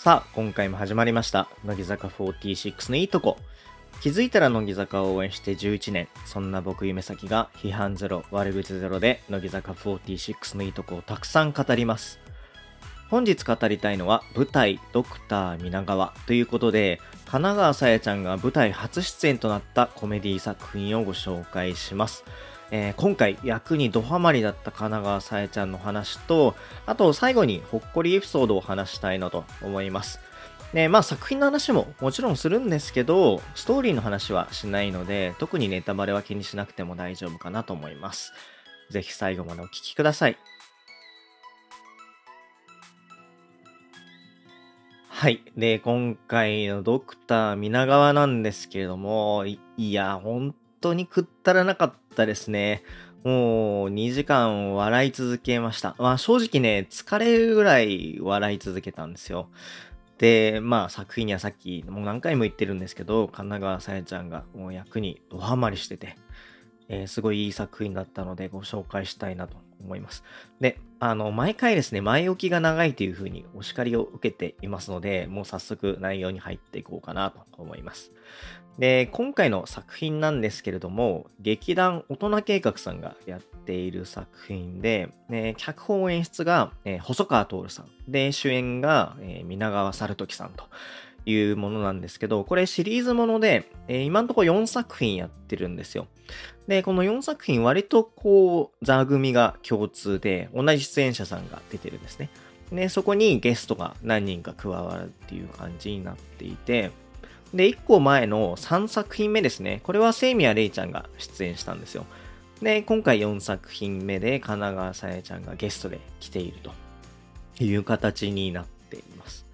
さあ、今回も始まりました。乃木坂46のいいとこ。気づいたら乃木坂を応援して11年。そんな僕夢咲が批判ゼロ、悪口ゼロで乃木坂46のいいとこをたくさん語ります。本日語りたいのは舞台ドクター皆川ということで、神奈川さやちゃんが舞台初出演となったコメディ作品をご紹介します。えー今回役にドハマりだった神奈川さやちゃんの話と、あと最後にほっこりエピソードを話したいなと思います。で、まあ作品の話ももちろんするんですけど、ストーリーの話はしないので、特にネタバレは気にしなくても大丈夫かなと思います。ぜひ最後までお聞きください。はい。で、今回のドクター皆川なんですけれども、いいや、本当にくったらなかったですね。もう2時間笑い続けました。まあ正直ね、疲れるぐらい笑い続けたんですよ。で、まあ作品にはさっきもう何回も言ってるんですけど、神奈川さやちゃんがもう役にドハマりしてて、えーすごいいい作品だったのでご紹介したいなと思います。で、あの、毎回ですね、前置きが長いというふうにお叱りを受けていますので、もう早速内容に入っていこうかなと思います。で、今回の作品なんですけれども、劇団大人計画さんがやっている作品で、ね脚本演出が、えー細川徹さん。で、主演が、えー皆川猿時さんというものなんですけど、これシリーズもので、えー今のところ4作品やってるんですよ。で、この4作品割とこう、座組が共通で、同じ出演者さんが出てるんですね。で、そこにゲストが何人か加わるっていう感じになっていて、で、1個前の3作品目ですね。これは清宮レイちゃんが出演したんですよ。で、今回4作品目で神奈川さやちゃんがゲストで来ているという形になっています。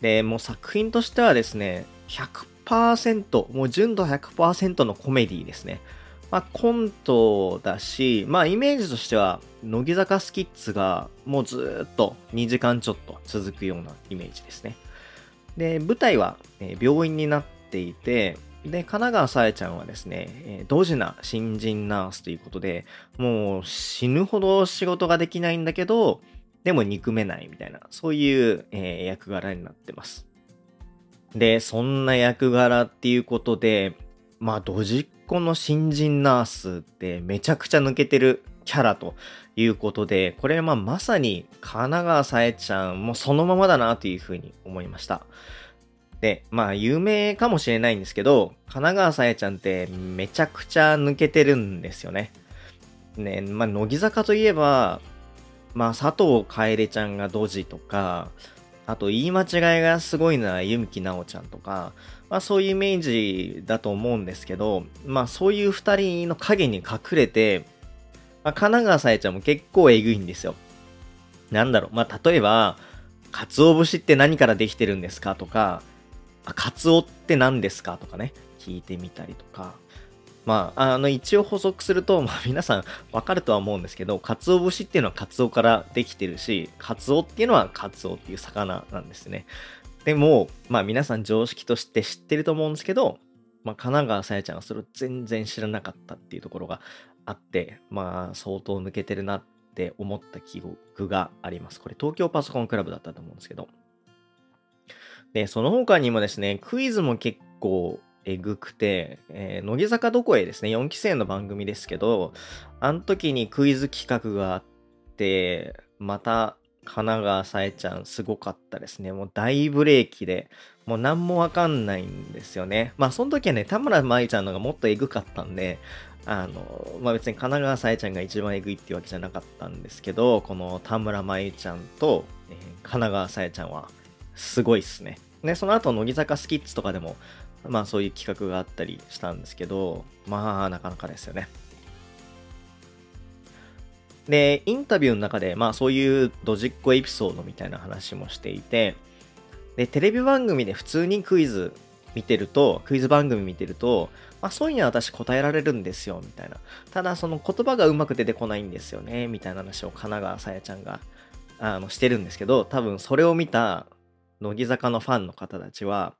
で、もう作品としてはですね、100%、もう純度100%のコメディですね。まあ、コントだし、まあ、イメージとしては、乃木坂スキッズがもうずっと2時間ちょっと続くようなイメージですね。で、舞台は、病院になっていて、で、神奈川さやちゃんはですね、ドジな新人ナースということで、もう死ぬほど仕事ができないんだけど、でも憎めないみたいな、そういう、え役柄になってます。で、そんな役柄っていうことで、まあ、ドジっ子の新人ナースってめちゃくちゃ抜けてるキャラということで、これまあまさに神奈川さえちゃんもそのままだなというふうに思いました。で、まあ有名かもしれないんですけど、神奈川さえちゃんってめちゃくちゃ抜けてるんですよね。ね、まあ乃木坂といえば、まあ佐藤楓ちゃんがドジとか、あと言い間違いがすごいのは弓木奈緒ちゃんとか、まあそういうイメージだと思うんですけど、まあそういう二人の影に隠れて、まあ、神奈川さえちゃんも結構えぐいんですよ。なんだろう、まあ例えば、鰹節って何からできてるんですかとか、あ、カツオって何ですかとかね、聞いてみたりとか。まあ、あの、一応補足すると、まあ皆さんわかるとは思うんですけど、鰹節っていうのはカツオからできてるし、カツオっていうのはカツオっていう魚なんですね。でも、まあ皆さん常識として知ってると思うんですけど、まあ神奈川さやちゃんはそれを全然知らなかったっていうところがあって、まあ相当抜けてるなって思った記憶があります。これ東京パソコンクラブだったと思うんですけど。で、その他にもですね、クイズも結構えぐくて、えー乃木坂どこへですね、4期生の番組ですけど、あの時にクイズ企画があって、また神奈川さえちゃんすごかったですね。もう大ブレーキで、もう何もわかんないんですよね。まあその時はね、田村舞ちゃんのがもっとえぐかったんで、あの、まあ別に神奈川さえちゃんが一番えぐいっていうわけじゃなかったんですけど、この田村舞ちゃんと、えー神奈川さえちゃんはすごいっすね。で、その後乃木坂スキッズとかでも、まあそういう企画があったりしたんですけど、まあなかなかですよね。で、インタビューの中で、まあそういうドジっ子エピソードみたいな話もしていて、で、テレビ番組で普通にクイズ見てると、クイズ番組見てると、まあそういうのは私答えられるんですよ、みたいな。ただその言葉がうまく出てこないんですよね、みたいな話を神奈川さやちゃんが、あの、してるんですけど、多分それを見た乃木坂のファンの方たちは、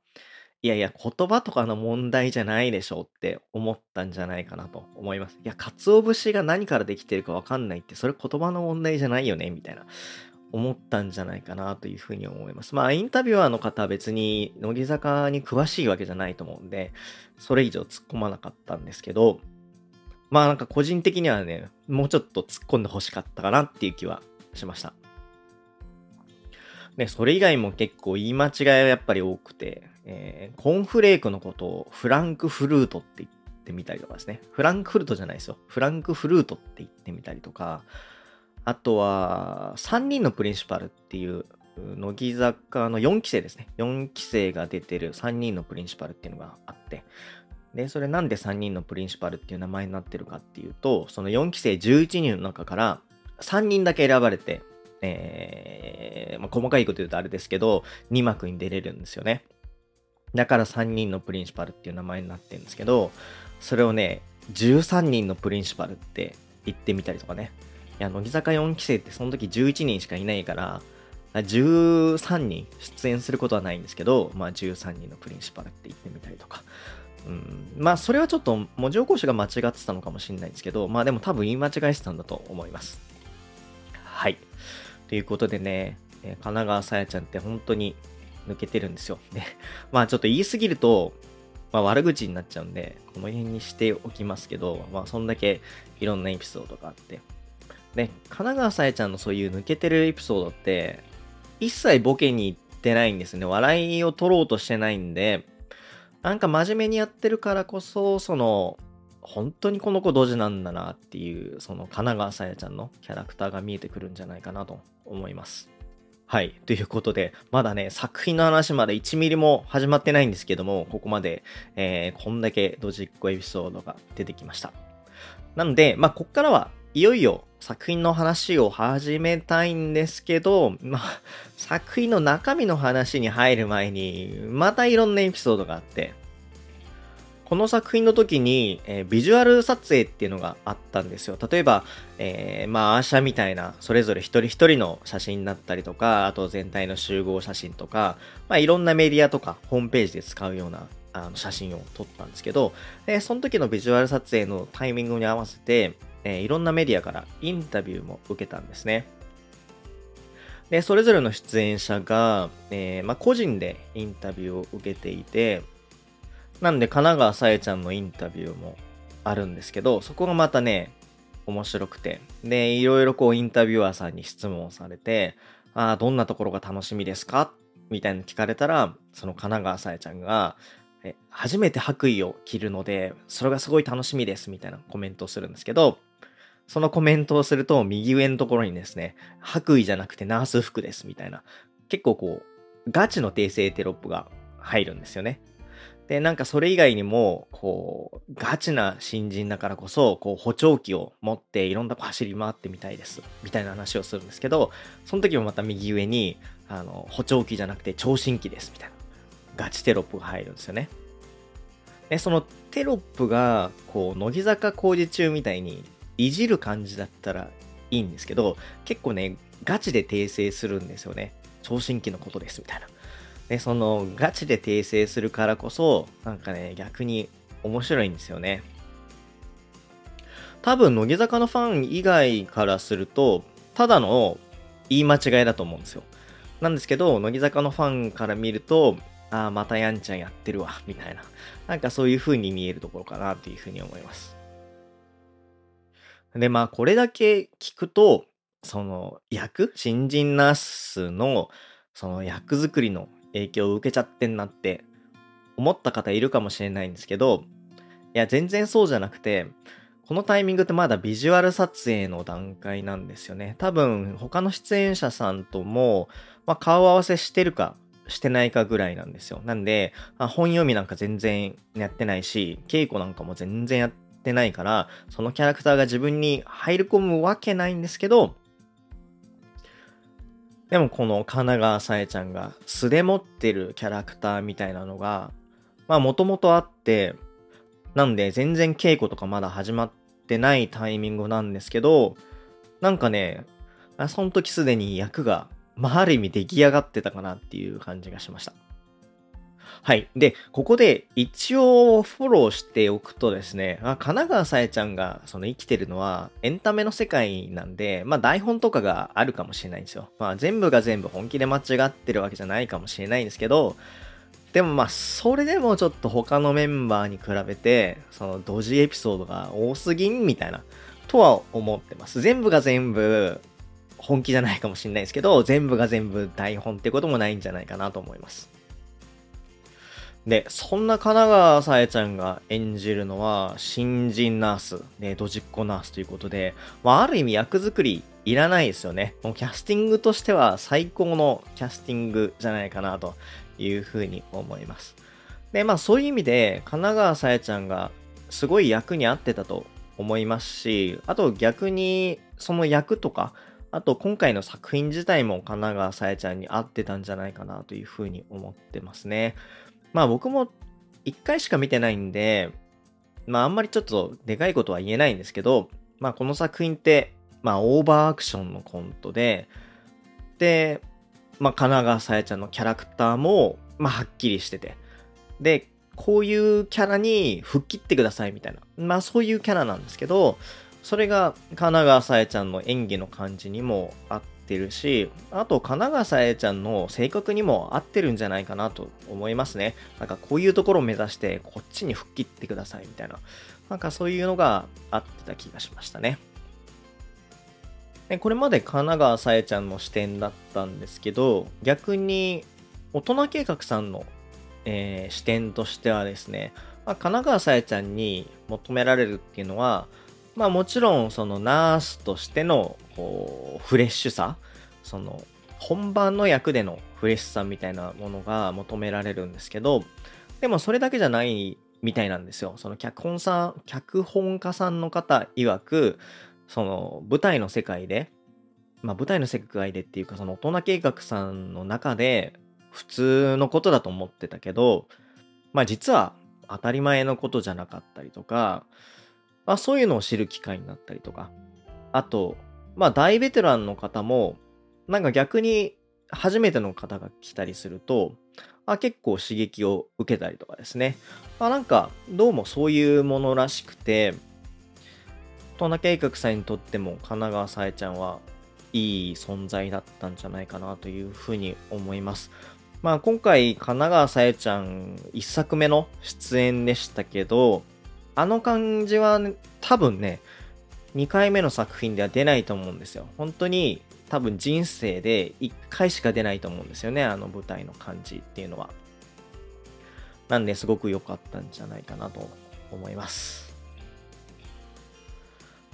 いやいや、言葉とかの問題じゃないでしょうって思ったんじゃないかなと思います。いや、鰹節が何からできてるかわかんないって、それ言葉の問題じゃないよねみたいな。思ったんじゃないかなというふうに思います。まあ、インタビュアーの方は別に乃木坂に詳しいわけじゃないと思うんで、それ以上突っ込まなかったんですけど、まあなんか個人的にはね、もうちょっと突っ込んで欲しかったかなっていう気はしました。で、それ以外も結構言い間違いはやっぱり多くて、えー、コーンフレークのことをフランクフルートって言ってみたりとかですね。フランクフルトじゃないですよ。フランクフルートって言ってみたりとか、あとは、3人のプリンシパルっていう、乃木坂の4期生ですね。4期生が出てる3人のプリンシパルっていうのがあって、で、それなんで3人のプリンシパルっていう名前になってるかっていうと、その4期生11人の中から3人だけ選ばれて、えー、まあ、細かいこと言うとあれですけど、2幕に出れるんですよね。だから3人のプリンシパルっていう名前になってるんですけど、それをね、13人のプリンシパルって言ってみたりとかね。や、乃木坂4期生ってその時11人しかいないから、13人出演することはないんですけど、まあ13人のプリンシパルって言ってみたりとか。うん、まあそれはちょっと文字起こしが間違ってたのかもしれないですけど、まあでも多分言い間違えてたんだと思います。はい。ということでね、神奈川さやちゃんって本当に抜けてるんですよ。で、まあちょっと言い過ぎると、まあ悪口になっちゃうんで、この辺にしておきますけど、まあそんだけいろんなエピソードがあって、ね、神奈川さえちゃんのそういう抜けてるエピソードって、一切ボケに行ってないんですね。笑いを取ろうとしてないんで、なんか真面目にやってるからこそ、その、本当にこの子ドジなんだなっていう、その神奈川さやちゃんのキャラクターが見えてくるんじゃないかなと思います。はい。ということで、まだね、作品の話まで1ミリも始まってないんですけども、ここまで、えー、こんだけドジっ子エピソードが出てきました。なので、まあ、こっからはいよいよ作品の話を始めたいんですけど、まあ、作品の中身の話に入る前に、またいろんなエピソードがあって、この作品の時に、えー、ビジュアル撮影っていうのがあったんですよ。例えば、えー、まあ、アーシャみたいな、それぞれ一人一人の写真だったりとか、あと全体の集合写真とか、まあ、いろんなメディアとか、ホームページで使うようなあの写真を撮ったんですけど、えその時のビジュアル撮影のタイミングに合わせて、えー、いろんなメディアからインタビューも受けたんですね。で、それぞれの出演者が、えー、まあ、個人でインタビューを受けていて、なんで神奈川さえちゃんのインタビューもあるんですけど、そこがまたね、面白くて。で、いろいろこうインタビュアーさんに質問されて、ああ、どんなところが楽しみですか？みたいに聞かれたら、その神奈川さえちゃんが、え初めて白衣を着るので、それがすごい楽しみですみたいなコメントをするんですけど、そのコメントをすると、右上のところにですね、白衣じゃなくてナース服ですみたいな、結構こう、ガチの訂正テロップが入るんですよね。で、なんかそれ以外にも、こう、ガチな新人だからこそ、こう、補聴器を持っていろんなとこ走り回ってみたいです。みたいな話をするんですけど、その時もまた右上に、あの、補聴器じゃなくて聴診器です。みたいな。ガチテロップが入るんですよね。で、そのテロップが、こう、乃木坂工事中みたいに、いじる感じだったらいいんですけど、結構ね、ガチで訂正するんですよね。聴診器のことです、みたいな。で、その、ガチで訂正するからこそ、なんかね、逆に面白いんですよね。多分、乃木坂のファン以外からすると、ただの言い間違いだと思うんですよ。なんですけど、乃木坂のファンから見ると、ああ、またやんちゃんやってるわ、みたいな。なんかそういう風に見えるところかなという風に思います。で、まあ、これだけ聞くと、その役、新人ナースのその役作りの影響を受けちゃってんなって思った方いるかもしれないんですけど、いや、全然そうじゃなくて、このタイミングってまだビジュアル撮影の段階なんですよね。多分、他の出演者さんとも、まあ、顔合わせしてるか、してないかぐらいなんですよ。なんで、あ本読みなんか全然やってないし、稽古なんかも全然やってってないから、そのキャラクターが自分に入り込むわけないんですけど、でもこの神奈川さえちゃんが素で持ってるキャラクターみたいなのが、まあもともとあって、なんで全然稽古とかまだ始まってないタイミングなんですけど、なんかね、その時すでに役が、まあある意味出来上がってたかなっていう感じがしました。はい。で、ここで一応フォローしておくとですね、あ神奈川さえちゃんがその生きてるのはエンタメの世界なんで、まあ台本とかがあるかもしれないんですよ。まあ全部が全部本気で間違ってるわけじゃないかもしれないんですけど、でもまあそれでもちょっと他のメンバーに比べて、そのドジエピソードが多すぎんみたいな、とは思ってます。全部が全部本気じゃないかもしれないですけど、全部が全部台本ってこともないんじゃないかなと思います。で、そんな神奈川さえちゃんが演じるのは、新人ナース、ね、ドジっ子ナースということで、まあ、ある意味役作りいらないですよね。もうキャスティングとしては最高のキャスティングじゃないかなというふうに思います。で、まあそういう意味で、神奈川さえちゃんがすごい役に合ってたと思いますし、あと逆にその役とか、あと今回の作品自体も神奈川さえちゃんに合ってたんじゃないかなというふうに思ってますね。まあ僕も一回しか見てないんで、まああんまりちょっとでかいことは言えないんですけど、まあこの作品って、まあオーバーアクションのコントで、で、まあ神奈川さやちゃんのキャラクターも、まあはっきりしてて、で、こういうキャラに吹っ切ってくださいみたいな、まあそういうキャラなんですけど、それが神奈川さえちゃんの演技の感じにもあっててるし、あと、神奈川さえちゃんの性格にも合ってるんじゃないかなと思いますね。なんかこういうところを目指して、こっちに吹っ切ってくださいみたいな。なんかそういうのがあってた気がしましたね。でこれまで神奈川さえちゃんの視点だったんですけど、逆に大人計画さんの、えー、視点としてはですね、まあ、神奈川さえちゃんに求められるっていうのは、まあもちろんそのナースとしてのフレッシュさ、その本番の役でのフレッシュさみたいなものが求められるんですけど、でもそれだけじゃないみたいなんですよ。その脚本さん、脚本家さんの方曰く、その舞台の世界で、まあ舞台の世界でっていうかその大人計画さんの中で普通のことだと思ってたけど、まあ実は当たり前のことじゃなかったりとか、まあ、そういうのを知る機会になったりとか、あと、まあ、大ベテランの方も、なんか逆に初めての方が来たりすると、あ結構刺激を受けたりとかですね。まあなんか、どうもそういうものらしくて、大人計画さんにとっても神奈川さえちゃんはいい存在だったんじゃないかなというふうに思います。まあ今回神奈川さえちゃん一作目の出演でしたけど、あの感じは、ね、多分ね、2回目の作品では出ないと思うんですよ。本当に多分人生で1回しか出ないと思うんですよね。あの舞台の感じっていうのは。なんですごく良かったんじゃないかなと思います。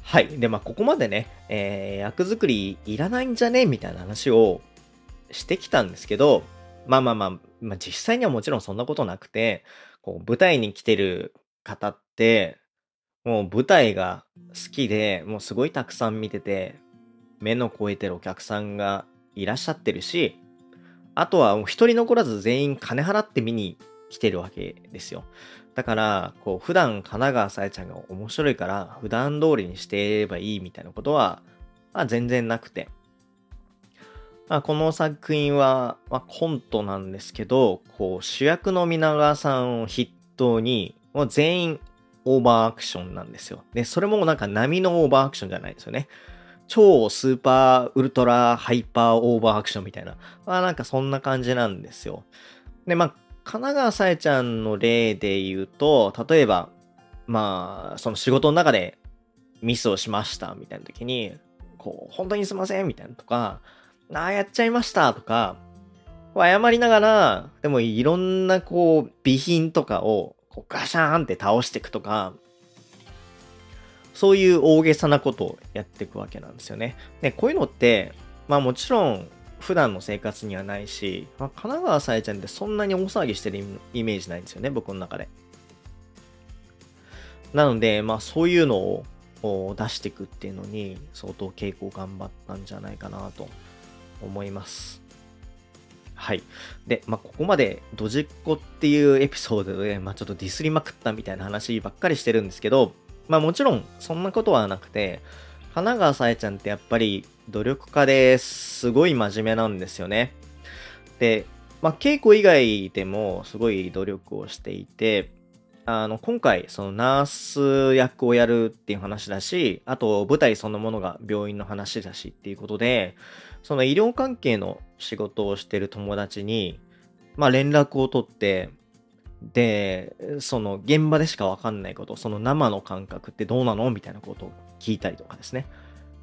はい。で、まあ、ここまでね、えー、役作りいらないんじゃねみたいな話をしてきたんですけど、まあまあまあ、まあ、実際にはもちろんそんなことなくて、こう舞台に来てる方って、もう舞台が好きで、もうすごいたくさん見てて、目の超えてるお客さんがいらっしゃってるし、あとはもう一人残らず全員金払って見に来てるわけですよ。だから、こう、普段金川紗耶ちゃんが面白いから、普段通りにしていればいいみたいなことは、まあ、全然なくて。まあ、この作品は、まあ、コントなんですけど、こう、主役の皆川さんを筆頭に、もう全員オーバーアクションなんですよ。で、それもなんか並のオーバーアクションじゃないですよね。超スーパーウルトラハイパーオーバーアクションみたいな。まあなんかそんな感じなんですよ。で、まあ、神奈川さえちゃんの例で言うと、例えば、まあ、その仕事の中でミスをしましたみたいな時に、こう、本当にすいませんみたいなとか、ああ、やっちゃいましたとか、謝りながら、でもいろんなこう、備品とかをこうガシャーンって倒していくとか、そういう大げさなことをやっていくわけなんですよね。で、こういうのって、まあもちろん普段の生活にはないし、まあ、神奈川さえちゃんってそんなに大騒ぎしてるイメージないんですよね、僕の中で。なので、まあそういうのを出していくっていうのに相当稽古頑張ったんじゃないかなと思います。はい。で、まあ、ここまでドジっ子っていうエピソードで、まあ、ちょっとディスりまくったみたいな話ばっかりしてるんですけど、まあ、もちろんそんなことはなくて、神奈川さえちゃんってやっぱり努力家ですごい真面目なんですよね。で、まあ、稽古以外でもすごい努力をしていて、あの、今回、そのナース役をやるっていう話だし、あと舞台そのものが病院の話だしっていうことで、その医療関係の仕事をしてる友達に、まあ連絡を取って、で、その現場でしかわかんないこと、その生の感覚ってどうなのみたいなことを聞いたりとかですね。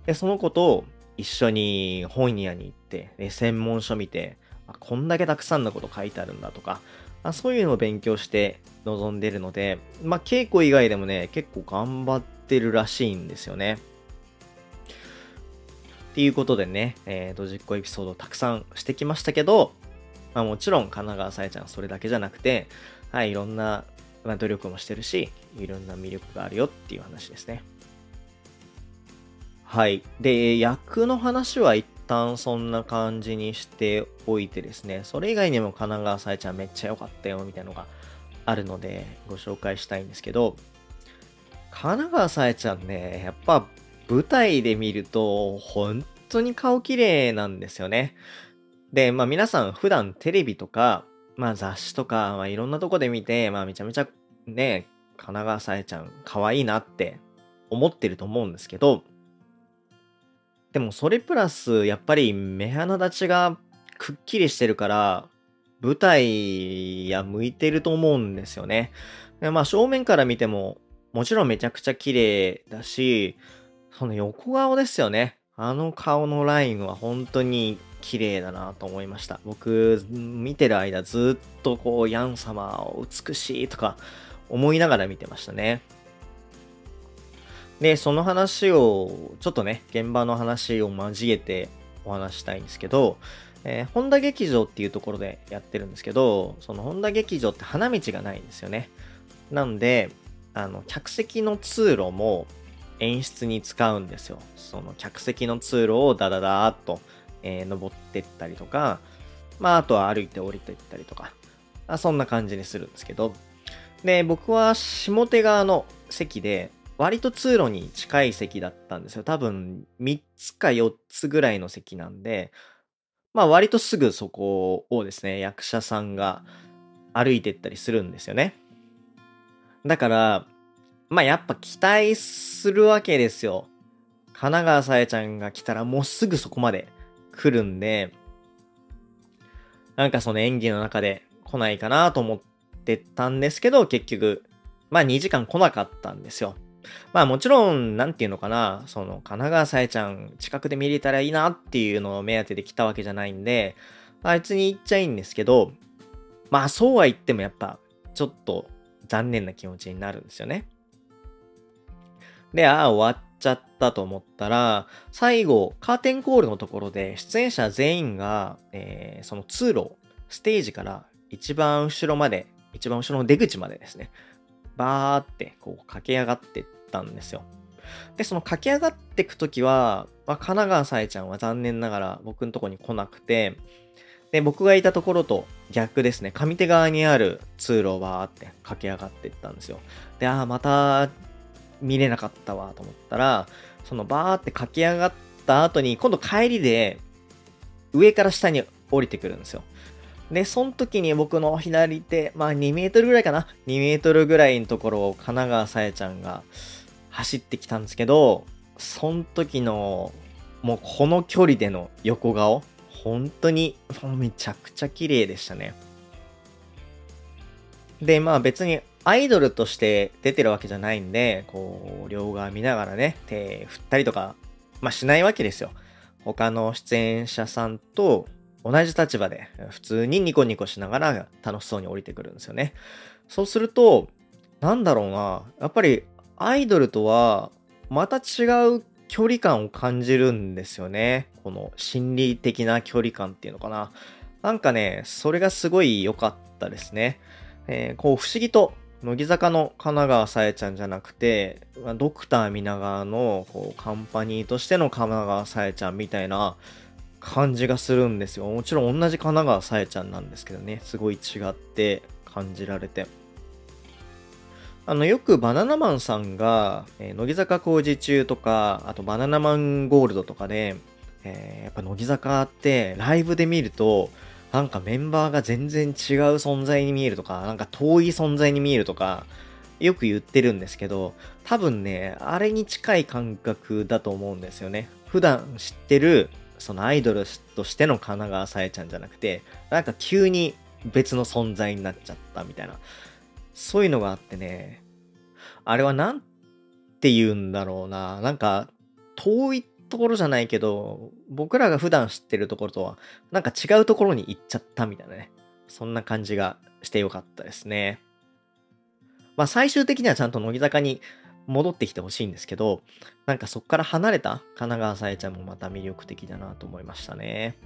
で、そのことを一緒に本屋に行って、で専門書見て、こんだけたくさんのこと書いてあるんだとか、あそういうのを勉強して臨んでるので、まあ、稽古以外でもね、結構頑張ってるらしいんですよね。っていうことでね、えー、ドジっ子エピソードをたくさんしてきましたけど、まあ、もちろん神奈川さえちゃんそれだけじゃなくて、はい、いろんな、まあ、努力もしてるし、いろんな魅力があるよっていう話ですね。はい。で、役の話は一旦そんな感じにしておいてですね、それ以外にも神奈川さえちゃんめっちゃ良かったよみたいなのがあるのでご紹介したいんですけど、神奈川さえちゃんね、やっぱ舞台で見ると本当に顔綺麗なんですよね。で、まあ皆さん普段テレビとか、まあ雑誌とか、まあいろんなとこで見て、まあめちゃめちゃね、神奈川さえちゃん可愛いなって思ってると思うんですけど、でもそれプラス、やっぱり目鼻立ちがくっきりしてるから、舞台や向いてると思うんですよね。でまあ正面から見ても、もちろんめちゃくちゃ綺麗だし、その横顔ですよね。あの顔のラインは本当に綺麗だなと思いました。僕、見てる間ずっとこう、ヤン様を美しいとか思いながら見てましたね。で、その話を、ちょっとね、現場の話を交えてお話したいんですけど、えー、本田劇場っていうところでやってるんですけど、その本田劇場って花道がないんですよね。なんで、あの、客席の通路も演出に使うんですよ。その客席の通路をダダダーっと、えー、登ってったりとか、まあ、あとは歩いて降りていったりとか、あそんな感じにするんですけど、で、僕は下手側の席で、割と通路に近い席だったんですよ。多分3つか4つぐらいの席なんで、まあ割とすぐそこをですね、役者さんが歩いてったりするんですよね。だから、まあやっぱ期待するわけですよ。神奈川さえちゃんが来たらもうすぐそこまで来るんで、なんかその演技の中で来ないかなと思ってたんですけど、結局、まあ2時間来なかったんですよ。まあもちろん、なんていうのかな、その、神奈川さえちゃん近くで見れたらいいなっていうのを目当てで来たわけじゃないんで、あいつに言っちゃいいんですけど、まあそうは言ってもやっぱ、ちょっと残念な気持ちになるんですよね。で、ああ、終わっちゃったと思ったら、最後、カーテンコールのところで、出演者全員が、えー、その通路、ステージから一番後ろまで、一番後ろの出口までですね、バーってこう駆け上がってったんですよ。で、その駆け上がってくときは、まあ、神奈川さえちゃんは残念ながら僕のとこに来なくて、で、僕がいたところと逆ですね、上手側にある通路をバーって駆け上がっていったんですよ。で、ああ、また見れなかったわと思ったら、そのバーって駆け上がった後に、今度帰りで上から下に降りてくるんですよ。で、その時に僕の左手、まあ2メートルぐらいかな ?2 メートルぐらいのところを神奈川さえちゃんが走ってきたんですけど、その時の、もうこの距離での横顔、本当にめちゃくちゃ綺麗でしたね。で、まあ別にアイドルとして出てるわけじゃないんで、こう、両側見ながらね、手振ったりとか、まあしないわけですよ。他の出演者さんと同じ立場で普通にニコニコしながら楽しそうに降りてくるんですよね。そうすると、なんだろうな、やっぱりアイドルとはまた違う距離感を感じるんですよね。この心理的な距離感っていうのかな。なんかね、それがすごい良かったですね。えー、こう不思議と乃木坂の神奈川さえちゃんじゃなくて、ドクター皆川のこうカンパニーとしての神奈川さえちゃんみたいな、感じがするんですよ。もちろん同じ神奈川さえちゃんなんですけどね、すごい違って感じられて。あの、よくバナナマンさんが、えー、乃木坂工事中とか、あとバナナマンゴールドとかで、えー、やっぱ乃木坂ってライブで見ると、なんかメンバーが全然違う存在に見えるとか、なんか遠い存在に見えるとか、よく言ってるんですけど、多分ね、あれに近い感覚だと思うんですよね。普段知ってる、そのアイドルとしての神奈川さえちゃんじゃなくて、なんか急に別の存在になっちゃったみたいな。そういうのがあってね、あれはなんて言うんだろうな。なんか、遠いっところじゃないけど、僕らが普段知ってるところとは、なんか違うところに行っちゃったみたいなね。そんな感じがしてよかったですね。まあ最終的にはちゃんと乃木坂に戻ってきてほしいんですけど、なんかそっから離れた神奈川さえちゃんもまた魅力的だなと思いましたね。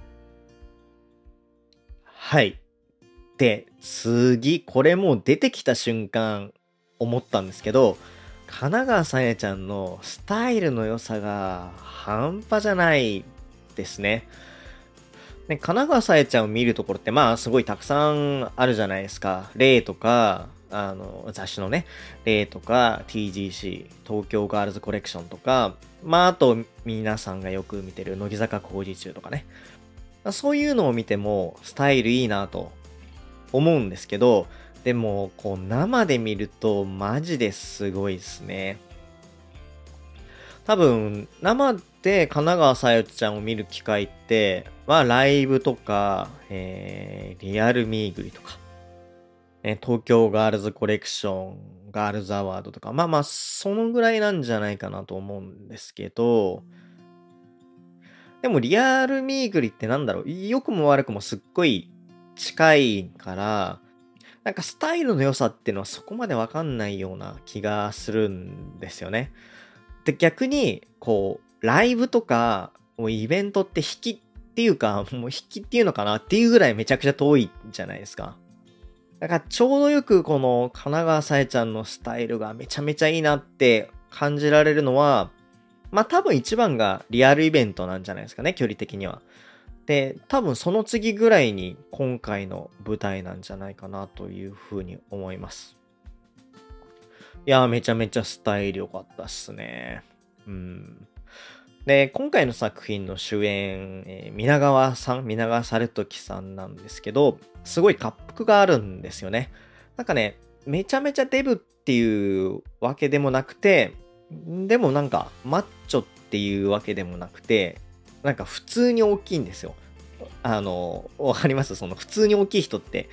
はい。で、次、これもう出てきた瞬間思ったんですけど、神奈川さえちゃんのスタイルの良さが半端じゃないですね。ね、神奈川さえちゃんを見るところってまあすごいたくさんあるじゃないですか。例とか、あの、雑誌のね、例とか、TGC、東京ガールズコレクションとか、まああと皆さんがよく見てる乃木坂工事中とかね。そういうのを見てもスタイルいいなと思うんですけど、でも、こう生で見るとマジですごいですね。多分、生で神奈川さゆちゃんを見る機会って、まあ、ライブとか、えー、リアルミーグリとか、え東京ガールズコレクション、ガールズアワードとか、まあまあ、そのぐらいなんじゃないかなと思うんですけど、でもリアルミーグリってなんだろう、良くも悪くもすっごい近いから、なんかスタイルの良さっていうのはそこまでわかんないような気がするんですよね。で、逆に、こう、ライブとか、もうイベントって引きっていうか、もう引きっていうのかなっていうぐらいめちゃくちゃ遠いじゃないですか。だからちょうどよくこの神奈川さえちゃんのスタイルがめちゃめちゃいいなって感じられるのは、まあ多分一番がリアルイベントなんじゃないですかね、距離的には。で、多分その次ぐらいに今回の舞台なんじゃないかなというふうに思います。いやめちゃめちゃスタイル良かったっすね。うん。で、今回の作品の主演、えー、皆川さん、皆川猿時さんなんですけど、すごい滑覆があるんですよね。なんかね、めちゃめちゃデブっていうわけでもなくて、でもなんかマッチョっていうわけでもなくて、なんか普通に大きいんですよ。あの、わかります？その普通に大きい人って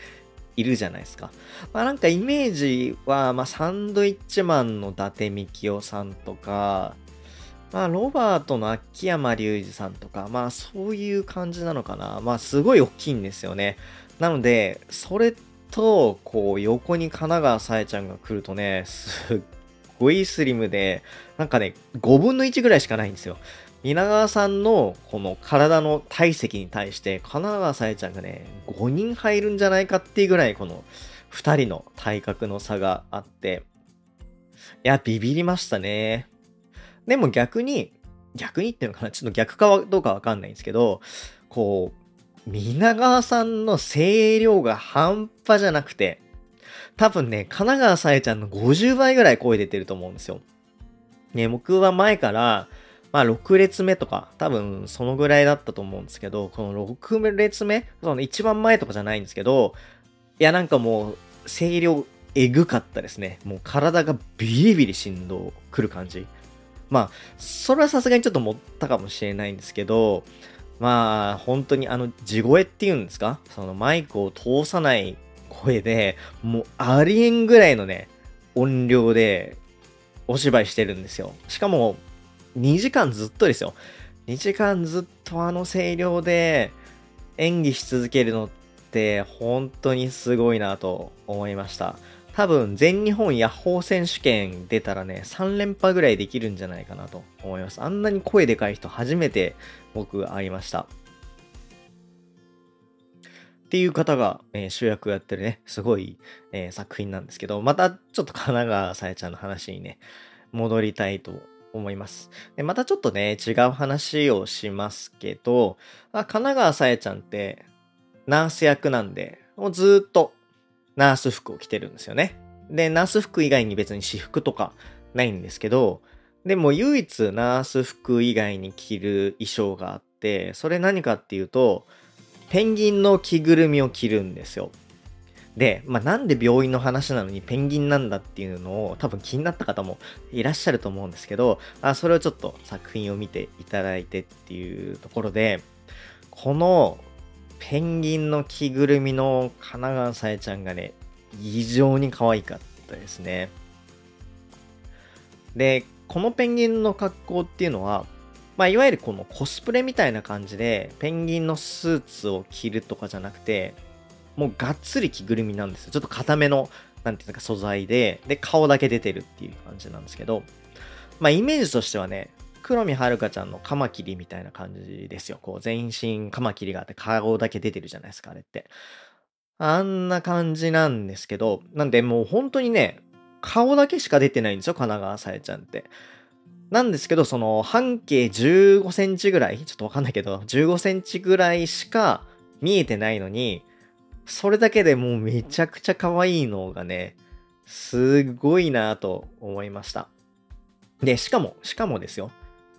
いるじゃないですか。まあなんかイメージは、まあサンドイッチマンの伊達みきおさんとか、まあロバートの秋山隆二さんとか、まあそういう感じなのかな。まあすごい大きいんですよね。なので、それと、こう横に神奈川さえちゃんが来るとね、すっごいスリムで、なんかね、5分の1ぐらいしかないんですよ。稲川さんのこの体の体積に対して神奈川さえちゃんがね、5人入るんじゃないかっていうぐらいこの2人の体格の差があって、いや、ビビりましたね。でも逆に、逆にっていうのかなちょっと逆かどうかわかんないんですけど、こう、皆川さんの声量が半端じゃなくて、多分ね、神奈川さえちゃんの50倍ぐらい声出てると思うんですよ。ね、僕は前から、まあ6列目とか、多分そのぐらいだったと思うんですけど、この6列目その一番前とかじゃないんですけど、いやなんかもう、声量えぐかったですね。もう体がビリビリ振動くる感じ。まあ、それはさすがにちょっと持ったかもしれないんですけど、まあ、本当にあの、地声っていうんですか？そのマイクを通さない声で、もうありえんぐらいのね、音量でお芝居してるんですよ。しかも、2時間ずっとですよ。2時間ずっとあの声量で演技し続けるのって本当にすごいなと思いました。多分全日本ヤッホー選手権出たらね、3連覇ぐらいできるんじゃないかなと思います。あんなに声でかい人初めて僕会いました。っていう方が、えー、主役やってるね、すごい、えー、作品なんですけど、またちょっと神奈川さえちゃんの話にね、戻りたいと思います。でまたちょっとね、違う話をしますけど、あ神奈川さえちゃんってナース役なんで、もうずっとナース服を着てるんですよね。で、ナース服以外に別に私服とかないんですけど、でも唯一ナース服以外に着る衣装があって、それ何かっていうと、ペンギンの着ぐるみを着るんですよ。で、まあ、なんで病院の話なのにペンギンなんだっていうのを多分気になった方もいらっしゃると思うんですけど、あそれをちょっと作品を見ていただいてっていうところで、このペンギンの着ぐるみの神奈川さえちゃんがね、異常に可愛かったですね。で、このペンギンの格好っていうのは、まあ、いわゆるこのコスプレみたいな感じで、ペンギンのスーツを着るとかじゃなくて、もうがっつり着ぐるみなんですよ。ちょっと固めの、なんていうか素材で、で、顔だけ出てるっていう感じなんですけど、まあ、イメージとしてはね、黒見遥ちゃんのカマキリみたいな感じですよ。こう、全身カマキリがあって顔だけ出てるじゃないですか、あれって。あんな感じなんですけど、なんでもう本当にね、顔だけしか出てないんですよ、神奈川さえちゃんって。なんですけど、その半径15センチぐらい、ちょっとわかんないけど、15センチぐらいしか見えてないのに、それだけでもうめちゃくちゃ可愛いのがね、すごいなと思いました。で、しかも、しかもですよ。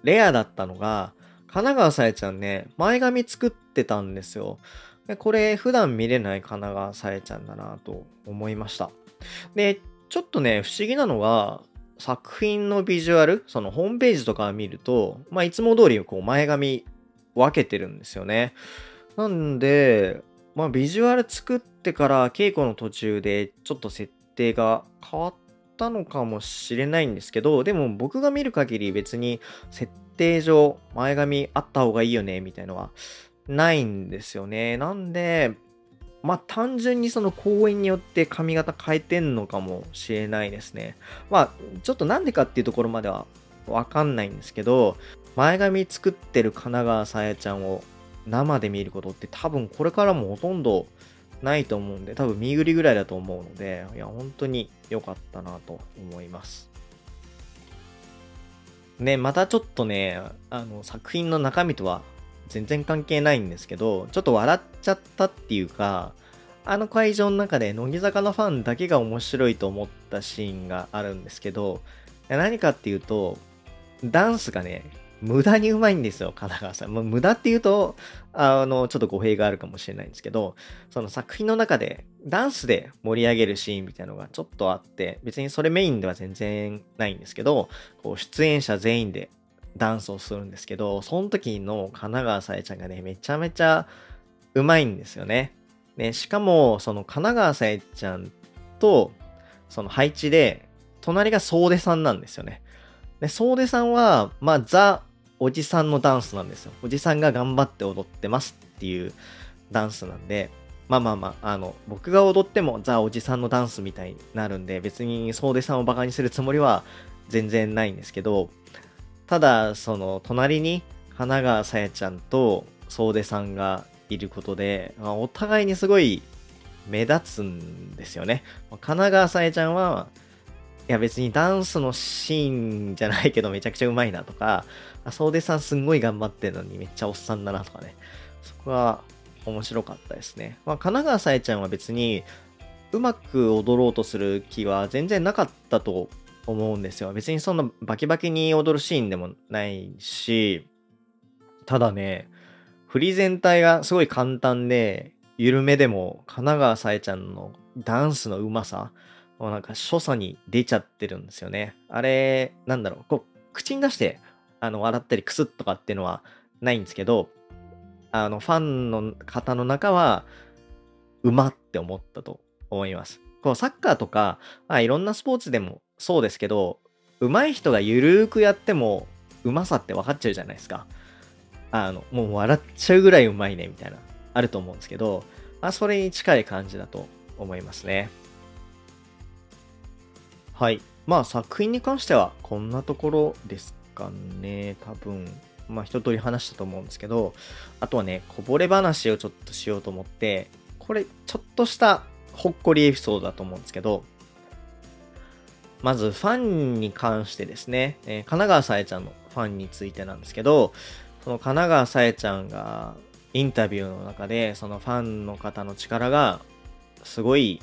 レアだったのが、神奈川さえちゃんね、前髪作ってたんですよ。でこれ、普段見れない神奈川さえちゃんだなと思いました。で、ちょっとね、不思議なのが、作品のビジュアル、そのホームページとか見ると、まあ、いつも通りこう前髪分けてるんですよね。なんで、まあ、ビジュアル作ってから稽古の途中でちょっと設定が変わったのかもしれないんですけど、でも僕が見る限り別に設定上前髪あった方がいいよね、みたいのはないんですよね。なんで、まあ単純にその公演によって髪型変えてんのかもしれないですね。まあちょっとなんでかっていうところまではわかんないんですけど、前髪作ってる神奈川さやちゃんを生で見ることって多分これからもほとんどないと思うんで、多分見ぐりぐらいだと思うので、いや、本当に良かったなと思います。ね、またちょっとね、あの、作品の中身とは全然関係ないんですけど、ちょっと笑っちゃったっていうか、あの会場の中で乃木坂のファンだけが面白いと思ったシーンがあるんですけど、何かっていうと、ダンスがね、無駄にうまいんですよ、神奈川さん。もう無駄っていうと、あの、ちょっと語弊があるかもしれないんですけど、その作品の中でダンスで盛り上げるシーンみたいなのがちょっとあって、別にそれメインでは全然ないんですけど、こう出演者全員でダンスをするんですけど、その時の神奈川さえちゃんがね、めちゃめちゃうまいんですよね。ね、しかも、その神奈川さえちゃんと、その配置で、隣が総出さんなんですよね。で、総出さんは、まあ、ザおじさんのダンスなんですよ。おじさんが頑張って踊ってますっていうダンスなんで、まあまあまあ、あの、僕が踊ってもザ・おじさんのダンスみたいになるんで、別に総出さんをバカにするつもりは全然ないんですけど、ただ、その、隣に花川さやちゃんと総出さんがいることで、まあ、お互いにすごい目立つんですよね。神奈川さやちゃんは、いや別にダンスのシーンじゃないけどめちゃくちゃうまいなとか、あ、そうでさんすんごい頑張ってるのにめっちゃおっさんだなとかね。そこは面白かったですね。まあ、神奈川さえちゃんは別にうまく踊ろうとする気は全然なかったと思うんですよ。別にそんなバキバキに踊るシーンでもないし、ただね、振り全体がすごい簡単で、緩めでも神奈川さえちゃんのダンスのうまさ、もうなんか所作に出ちゃってるんですよね。あれ、なんだろう、こう、口に出して、あの、笑ったりクスッとかっていうのはないんですけど、あの、ファンの方の中は、うまって思ったと思います。こう、サッカーとか、まあ、いろんなスポーツでもそうですけど、上手い人がゆるーくやっても、うまさって分かっちゃうじゃないですか。あの、もう笑っちゃうぐらいうまいね、みたいな、あると思うんですけど、まあ、それに近い感じだと思いますね。はい。まあ作品に関してはこんなところですかね。多分。まあ一通り話したと思うんですけど、あとはね、こぼれ話をちょっとしようと思って、これちょっとしたほっこりエピソードだと思うんですけど、まずファンに関してですね、えー、神奈川さえちゃんのファンについてなんですけど、その神奈川さえちゃんがインタビューの中で、そのファンの方の力がすごい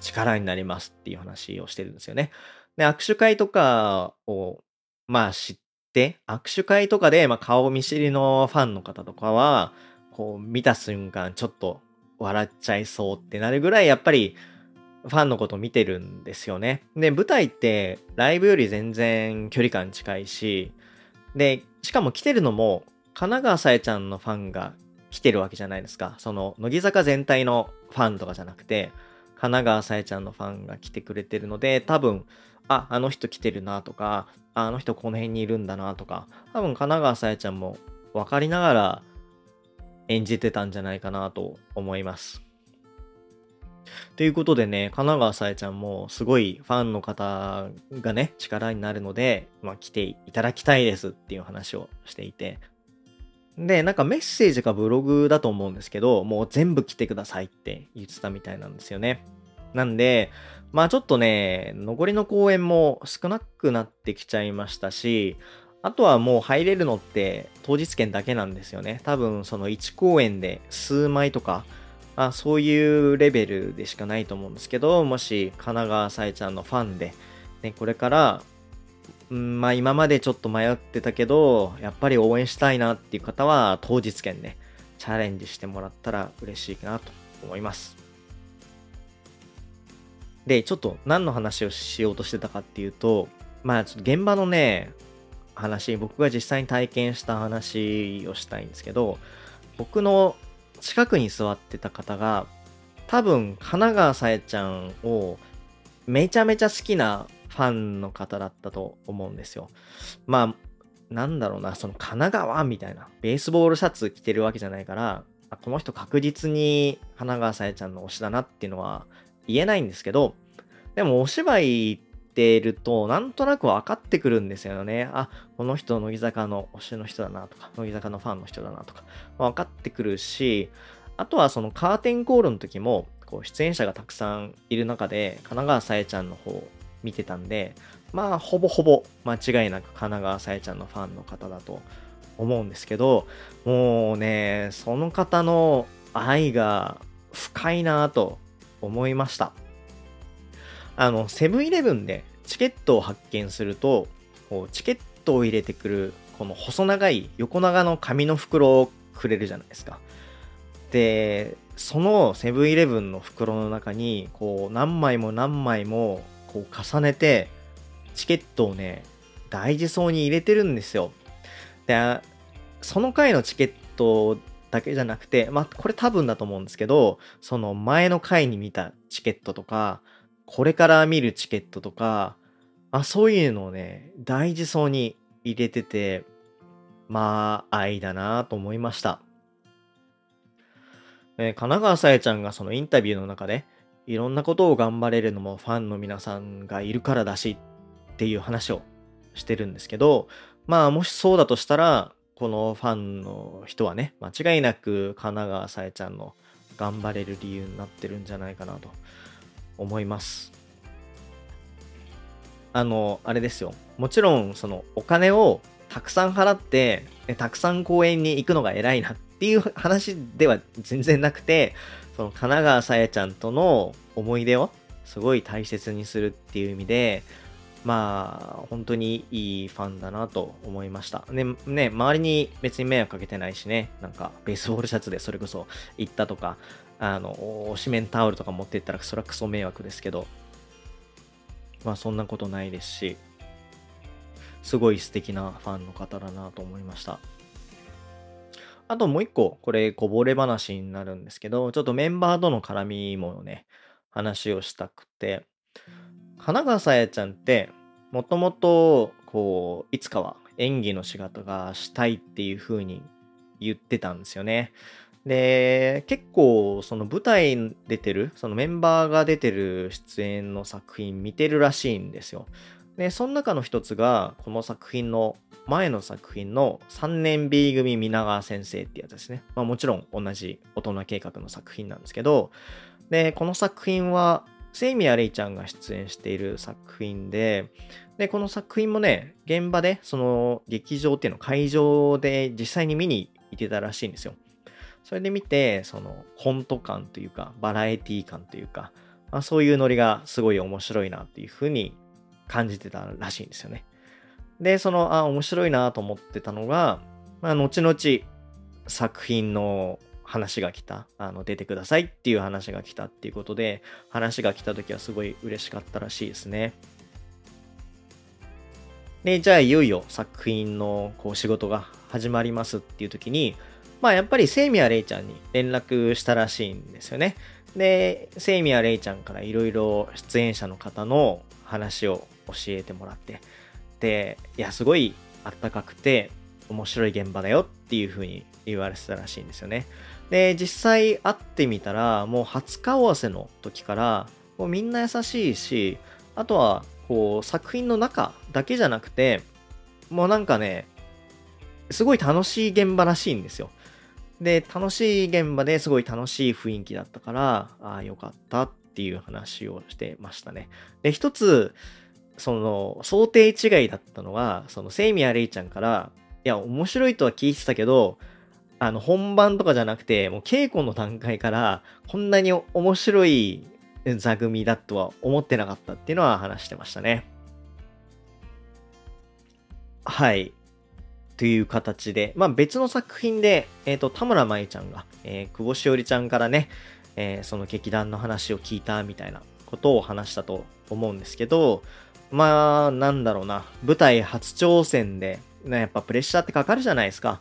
力になりますっていう話をしてるんですよね。で、握手会とかを、まあ知って、握手会とかで、まあ顔見知りのファンの方とかは、こう見た瞬間ちょっと笑っちゃいそうってなるぐらいやっぱりファンのこと見てるんですよね。で、舞台ってライブより全然距離感近いし、で、しかも来てるのも神奈川さえちゃんのファンが来てるわけじゃないですか。その乃木坂全体のファンとかじゃなくて、神奈川さえちゃんのファンが来てくれてるので、多分、あ、あの人来てるなとか、あの人この辺にいるんだなとか、多分神奈川さえちゃんも分かりながら演じてたんじゃないかなと思います。ということでね、神奈川さえちゃんもすごいファンの方がね、力になるので、まあ来ていただきたいですっていう話をしていて。で、なんかメッセージかブログだと思うんですけど、もう全部来てくださいって言ってたみたいなんですよね。なんで、まあちょっとね、残りの公演も少なくなってきちゃいましたし、あとはもう入れるのって当日券だけなんですよね。多分その1公演で数枚とか、あそういうレベルでしかないと思うんですけど、もし神奈川さえちゃんのファンで、ね、これから、うんまあ今までちょっと迷ってたけど、やっぱり応援したいなっていう方は当日券ね、チャレンジしてもらったら嬉しいかなと思います。で、ちょっと何の話をしようとしてたかっていうと、まあ現場のね、話、僕が実際に体験した話をしたいんですけど、僕の近くに座ってた方が、多分、神奈川さえちゃんをめちゃめちゃ好きなファンの方だったと思うんですよ。まあ、なんだろうな、その神奈川みたいな、ベースボールシャツ着てるわけじゃないから、この人確実に神奈川さえちゃんの推しだなっていうのは言えないんですけど、でもお芝居ってると、なんとなく分かってくるんですよね。あ、この人、乃木坂の推しの人だなとか、乃木坂のファンの人だなとか、分かってくるし、あとはそのカーテンコールの時も、こう出演者がたくさんいる中で、神奈川さえちゃんの方見てたんで、まあ、ほぼほぼ間違いなく神奈川さえちゃんのファンの方だと思うんですけど、もうね、その方の愛が深いなと思いました。あの、セブンイレブンでチケットを発見すると、チケットを入れてくる、この細長い横長の紙の袋をくれるじゃないですか。で、そのセブンイレブンの袋の中に、こう何枚も何枚もこう重ねて、チケットをね、大事そうに入れてるんですよ。で、その回のチケットだけじゃなくて、まあ、これ多分だと思うんですけど、その前の回に見たチケットとか、これから見るチケットとか、あ、そういうのをね、大事そうに入れてて、まあ、愛だなと思いました。えー、神奈川さえちゃんがそのインタビューの中で、いろんなことを頑張れるのもファンの皆さんがいるからだしっていう話をしてるんですけど、まあもしそうだとしたら、このファンの人はね、間違いなく神奈川さえちゃんの頑張れる理由になってるんじゃないかなと思います。あの、あれですよ。もちろん、その、お金をたくさん払って、たくさん公園に行くのが偉いなっていう話では全然なくて、その、神奈川さえちゃんとの思い出をすごい大切にするっていう意味で、まあ、本当にいいファンだなと思いました。ね、ね、周りに別に迷惑かけてないしね、なんか、ベースボールシャツでそれこそ行ったとか、あの、紙面タオルとか持ってったらそれはクソ迷惑ですけど、まあそんなことないですし、すごい素敵なファンの方だなと思いました。あともう一個、これこぼれ話になるんですけど、ちょっとメンバーとの絡みもね、話をしたくて、花川さやちゃんって、もともと、こう、いつかは演技の仕事がしたいっていう風に言ってたんですよね。で、結構、その舞台に出てる、そのメンバーが出てる出演の作品見てるらしいんですよ。で、その中の一つが、この作品の、前の作品の3年 B 組皆川先生ってやつですね。まあもちろん同じ大人計画の作品なんですけど、で、この作品は、セイミアレイちゃんが出演している作品で、で、この作品もね、現場で、その劇場っていうの会場で実際に見に行ってたらしいんですよ。それで見て、そのコント感というか、バラエティ感というか、まあ、そういうノリがすごい面白いなっていうふうに感じてたらしいんですよね。で、その、あ、面白いなと思ってたのが、まあ、後々作品の話が来た、あの、出てくださいっていう話が来たっていうことで、話が来た時はすごい嬉しかったらしいですね。で、じゃあいよいよ作品のこう仕事が始まりますっていう時に、まあやっぱりセイミヤレイちゃんに連絡したらしいんですよね。で、セイミヤレイちゃんからいろいろ出演者の方の話を教えてもらって、で、いや、すごいあったかくて面白い現場だよっていう風に言われてたらしいんですよね。で、実際会ってみたら、もう初顔合わせの時から、もうみんな優しいし、あとは、こう、作品の中だけじゃなくて、もうなんかね、すごい楽しい現場らしいんですよ。で、楽しい現場ですごい楽しい雰囲気だったから、ああ、よかったっていう話をしてましたね。で、一つ、その、想定違いだったのは、その、セイミヤレイちゃんから、いや、面白いとは聞いてたけど、あの、本番とかじゃなくて、もう稽古の段階から、こんなに面白い座組だとは思ってなかったっていうのは話してましたね。はい。という形で、まあ別の作品で、えっ、ー、と、田村舞ちゃんが、えー、久保しおりちゃんからね、えー、その劇団の話を聞いたみたいなことを話したと思うんですけど、まあ、なんだろうな、舞台初挑戦で、ね、やっぱプレッシャーってかかるじゃないですか。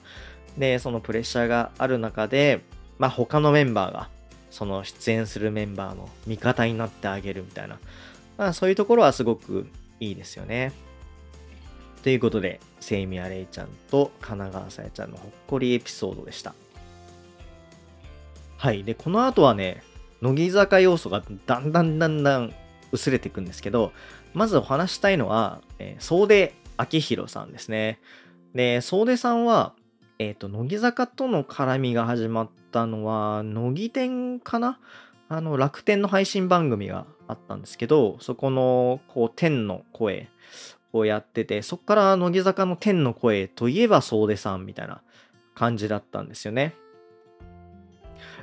で、そのプレッシャーがある中で、まあ他のメンバーが、その出演するメンバーの味方になってあげるみたいな、まあそういうところはすごくいいですよね。ということで、セイミヤレイちゃんと神奈川さやちゃんのほっこりエピソードでした。はい。で、この後はね、乃木坂要素がだんだんだんだん薄れていくんですけど、まずお話したいのは、えー、総出明宏さんですね。で、総出さんは、えっ、ー、と、乃木坂との絡みが始まったのは、乃木店かな？あの、楽天の配信番組があったんですけど、そこの、こう、天の声をやってて、そこから乃木坂の天の声といえば総出さんみたいな感じだったんですよね。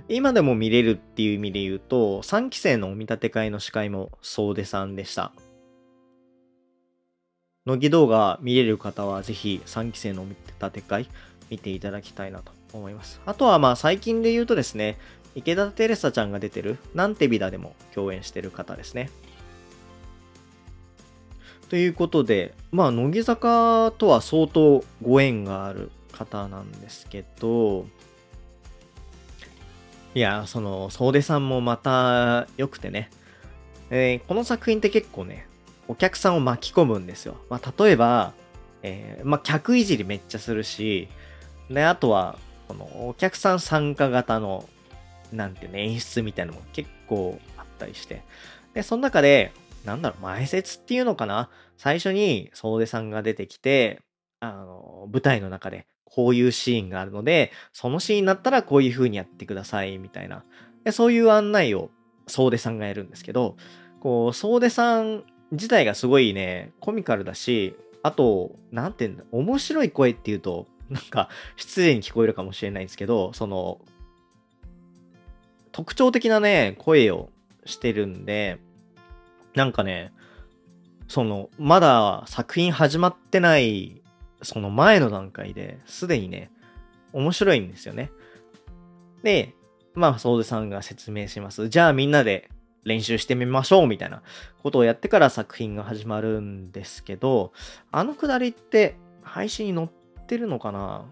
今でも見れるっていう意味で言うと、3期生のお見立て会の司会も総出さんでした。乃木動画見れる方はぜひ3期生のお見立て会見ていただきたいなと思います。あとはまあ最近で言うとですね、池田テレサちゃんが出てるなんてビダでも共演してる方ですね。ということで、まあ乃木坂とは相当ご縁がある方なんですけど、いや、その、総出さんもまた良くてね、えー、この作品って結構ね、お客さんを巻き込むんですよ。まあ、例えば、えー、まあ、客いじりめっちゃするし、で、あとは、このお客さん参加型の、なんていうね、演出みたいなのも結構あったりして。で、その中で、なんだろう、前説っていうのかな最初に総出さんが出てきて、あの、舞台の中でこういうシーンがあるので、そのシーンになったらこういう風にやってください、みたいな。そういう案内を総出さんがやるんですけど、こう、総出さん自体がすごいね、コミカルだし、あと、なんていうんだ、面白い声っていうと、なんか、失礼に聞こえるかもしれないんですけど、その、特徴的なね、声をしてるんで、なんかね、その、まだ作品始まってない、その前の段階ですでにね、面白いんですよね。で、まあ、総出さんが説明します。じゃあみんなで練習してみましょうみたいなことをやってから作品が始まるんですけど、あのくだりって配信に載ってるのかな？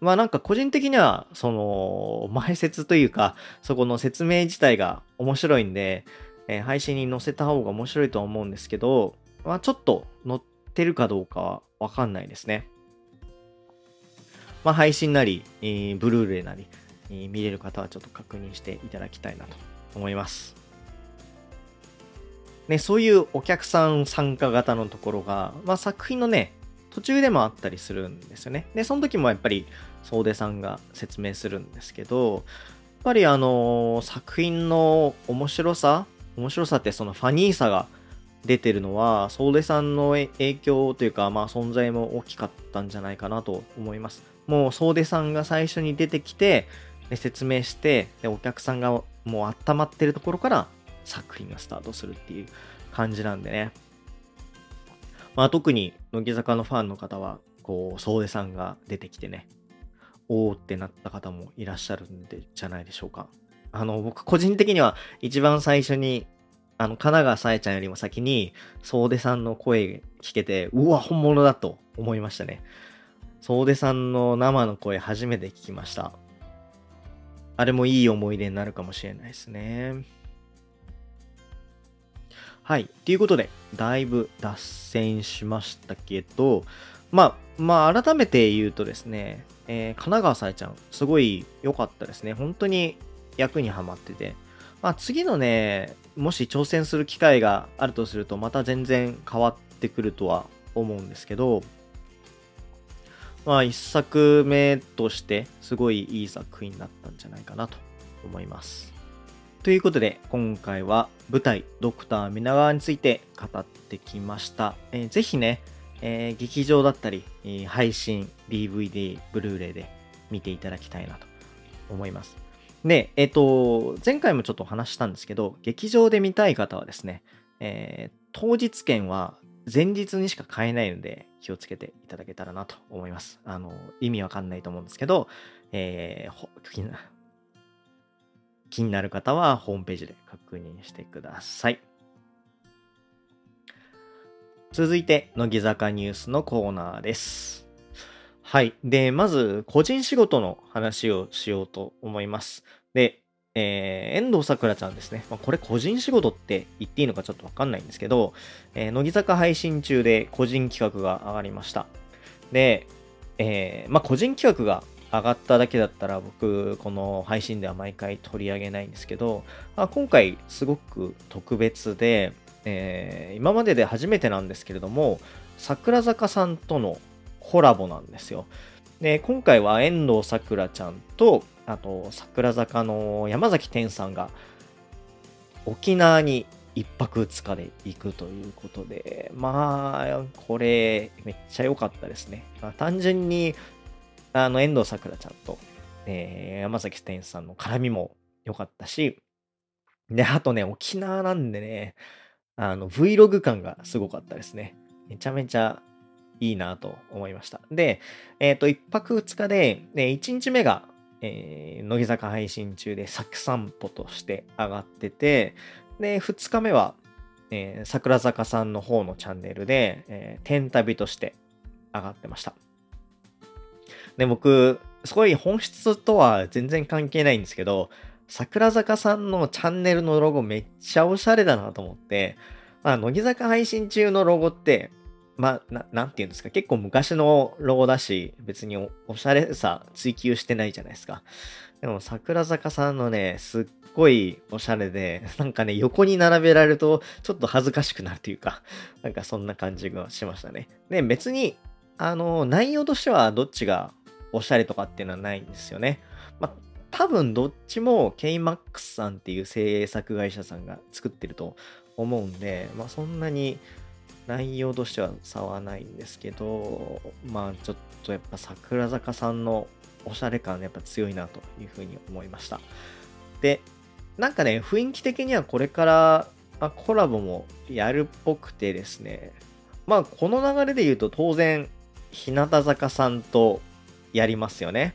まあなんか個人的には、その、前説というか、そこの説明自体が面白いんで、えー、配信に載せた方が面白いとは思うんですけど、まあちょっと載ってるかどうかはわかんないですね。まあ配信なり、えー、ブルーレイなり、えー、見れる方はちょっと確認していただきたいなと思います。ね、そういうお客さん参加型のところが、まあ、作品のね、途中でもあったりするんですよね。で、その時もやっぱり、総出さんが説明するんですけど、やっぱりあのー、作品の面白さ面白さってそのファニーさが出てるのは、総出さんの影響というか、まあ存在も大きかったんじゃないかなと思います。もう総出さんが最初に出てきて、で説明してで、お客さんがもう温まってるところから作品がスタートするっていう感じなんでね。まあ特に乃木坂のファンの方は、こう、総出さんが出てきてね、おーってなった方もいらっしゃるんでじゃないでしょうか。あの、僕個人的には一番最初に、あの、神奈川さえちゃんよりも先に、総出さんの声聞けて、うわ、本物だと思いましたね。総出さんの生の声初めて聞きました。あれもいい思い出になるかもしれないですね。はい。ということで、だいぶ脱線しましたけど、まあ、まあ、改めて言うとですね、えー、神奈川さえちゃん、すごい良かったですね。本当に役にはまってて。まあ、次のね、もし挑戦する機会があるとすると、また全然変わってくるとは思うんですけど、まあ、一作目としてすごいいい作品になったんじゃないかなと思います。ということで、今回は舞台、ドクター皆川について語ってきました。えー、ぜひね、えー、劇場だったり、え、配信、DVD、ブルーレイで見ていただきたいなと思います。で、えっ、と、前回もちょっと話したんですけど、劇場で見たい方はですね、え当日券は前日にしか買えないので気をつけていただけたらなと思います。あの、意味わかんないと思うんですけど、えー、気になる方はホームページで確認してください。続いて、乃木坂ニュースのコーナーです。はい。で、まず、個人仕事の話をしようと思います。で、えー、遠藤さくらちゃんですね。まあ、これ個人仕事って言っていいのかちょっとわかんないんですけど、えー、乃木坂配信中で個人企画が上がりました。で、えー、まあ、個人企画が上がっただけだったら僕、この配信では毎回取り上げないんですけど、あ今回すごく特別で、え、今までで初めてなんですけれども、桜坂さんとのコラボなんですよ。で、今回は遠藤さくらちゃんと、あと、桜坂の山崎天さんが、沖縄に一泊二日で行くということで、まあ、これ、めっちゃ良かったですね。まあ、単純に、あの、遠藤さくらちゃんと、えー、山崎天さんの絡みも良かったし、で、あとね、沖縄なんでね、あの、Vlog 感がすごかったですね。めちゃめちゃいいなと思いました。で、えっ、ー、と、一泊二日で、で、一日目が、えー、乃木坂配信中で作散歩として上がってて、で、2日目は、えー、桜坂さんの方のチャンネルで、えー、天旅として上がってました。で、僕、すごい本質とは全然関係ないんですけど、桜坂さんのチャンネルのロゴめっちゃおしゃれだなと思って、まあ、乃木坂配信中のロゴって、まあ、なんて言うんですか、結構昔のロゴだし、別におおしゃれさ追求してないじゃないですか。でも、桜坂さんのね、すっごいおしゃれで、なんかね、横に並べられると、ちょっと恥ずかしくなるというか、なんかそんな感じがしましたね。で、別に、あの、内容としてはどっちがおしゃれとかっていうのはないんですよね。まあ、多分どっちも KMAX さんっていう制作会社さんが作ってると思うんで、まあそんなに内容としては差はないんですけど、まあちょっとやっぱ桜坂さんのおしゃれ感やっぱ強いなというふうに思いました。で、なんかね、雰囲気的にはこれからあコラボもやるっぽくてですね、まあこの流れで言うと当然、日向坂さんとやりますよね。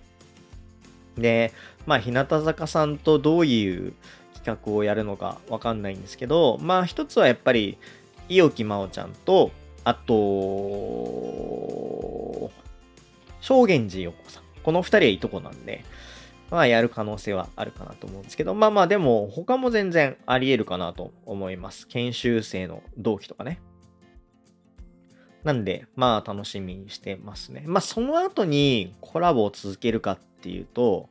で、まあ日向坂さんとどういう企画をやるのかわかんないんですけど、まあ一つはやっぱり伊予木真央ちゃんと、あと、正源寺陽子さん。この二人はいとこなんで、まあやる可能性はあるかなと思うんですけど、まあまあでも他も全然あり得るかなと思います。研修生の同期とかね。なんで、まあ楽しみにしてますね。まあその後にコラボを続けるかっていうと、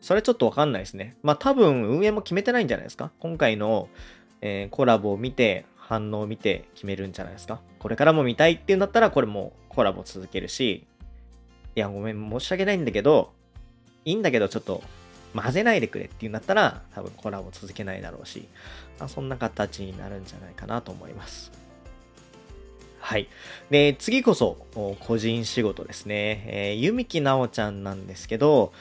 それちょっとわかんないですね。まあ多分運営も決めてないんじゃないですか。今回の、えー、コラボを見て、反応を見て決めるんじゃないですか？これからも見たいっていうんだったら、これもコラボ続けるし、いや、ごめん、申し訳ないんだけど、いいんだけど、ちょっと混ぜないでくれっていうんだったら、多分コラボ続けないだろうし、まあ、そんな形になるんじゃないかなと思います。はい。で、次こそ、個人仕事ですね。えー、ゆみきなおちゃんなんですけど、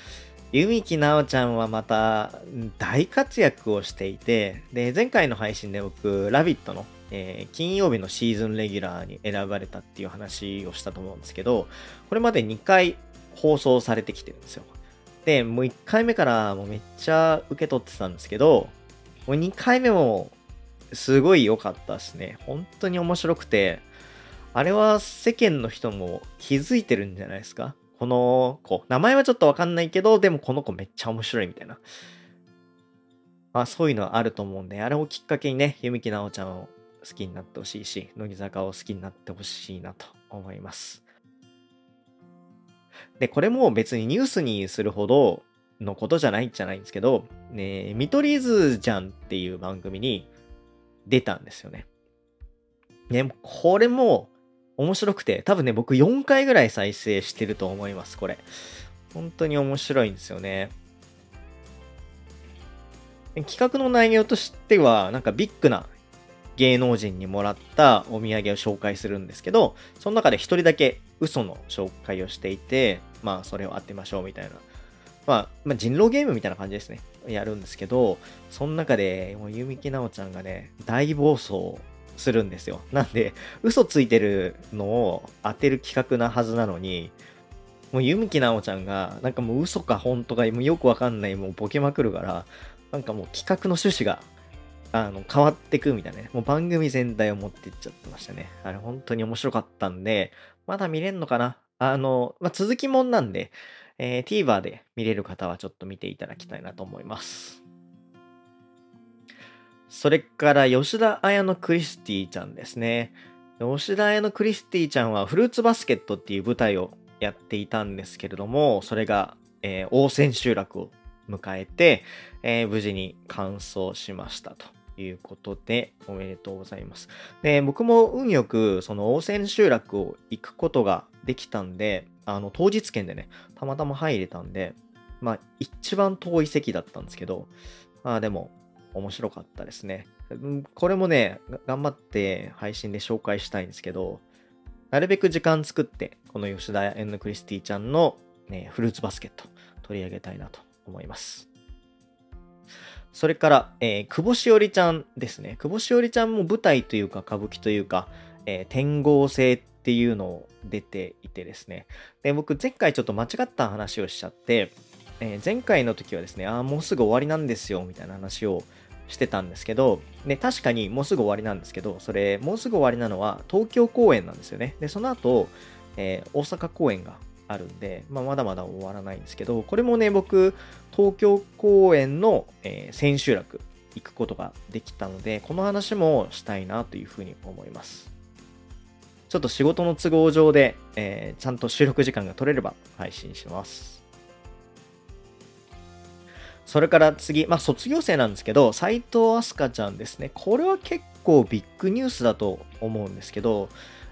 ゆみきなおちゃんはまた大活躍をしていて、で、前回の配信で僕、ラビットのえー、金曜日のシーズンレギュラーに選ばれたっていう話をしたと思うんですけど、これまで2回放送されてきてるんですよ。で、もう1回目からもうめっちゃ受け取ってたんですけど、もう2回目もすごい良かったですね。本当に面白くて、あれは世間の人も気づいてるんじゃないですか？この子。名前はちょっとわかんないけど、でもこの子めっちゃ面白いみたいな。まあそういうのはあると思うんで、あれをきっかけにね、弓木奈緒ちゃんを好きになってほしいし、乃木坂を好きになってほしいなと思います。で、これも別にニュースにするほどのことじゃないんじゃないんですけど、ね、見取り図じゃんっていう番組に出たんですよね。ね、これも面白くて、多分ね、僕4回ぐらい再生してると思います、これ。本当に面白いんですよね。企画の内容としては、なんかビッグな芸能人にもらったお土産を紹介するんですけど、その中で一人だけ嘘の紹介をしていて、まあそれを当てましょうみたいな。まあ、まあ、人狼ゲームみたいな感じですね。やるんですけど、その中で、もう、ゆみきなおちゃんがね、大暴走するんですよ。なんで、嘘ついてるのを当てる企画なはずなのに、もう、ゆみきなおちゃんが、なんかもう嘘か本当か、もうよくわかんない、もうボケまくるから、なんかもう企画の趣旨があの、変わってくみたいなね。もう番組全体を持っていっちゃってましたね。あれ本当に面白かったんで、まだ見れんのかな？あの、まあ、続きもんなんで、えー、TVer で見れる方はちょっと見ていただきたいなと思います。それから吉田彩のクリスティちゃんですね。吉田彩のクリスティちゃんはフルーツバスケットっていう舞台をやっていたんですけれども、それが、えー、大千秋楽を迎えて、えー、無事に完走しましたと。いうことで、おめでとうございます。で、僕も運よく、その、大千集落を行くことができたんで、あの、当日券でね、たまたま入れたんで、まあ、一番遠い席だったんですけど、まあでも、面白かったですね。これもね、頑張って配信で紹介したいんですけど、なるべく時間作って、この吉田エンヌ・クリスティちゃんの、ね、フルーツバスケット取り上げたいなと思います。それから、えー、久保しおりちゃんですね。久保しおりちゃんも舞台というか歌舞伎というか、えー、天合星っていうのを出ていてですね。で、僕前回ちょっと間違った話をしちゃって、えー、前回の時はですね、ああ、もうすぐ終わりなんですよ、みたいな話をしてたんですけど、ね、確かにもうすぐ終わりなんですけど、それ、もうすぐ終わりなのは東京公演なんですよね。で、その後、えー、大阪公演があるんで、まあ、まだまだ終わらないんですけど、これもね、僕、東京公演の、えー、千秋楽行くことができたので、この話もしたいなというふうに思います。ちょっと仕事の都合上で、えー、ちゃんと収録時間が取れれば配信します。それから次、まあ、卒業生なんですけど、斎藤飛鳥ちゃんですね。これは結構ビッグニュースだと思うんですけど、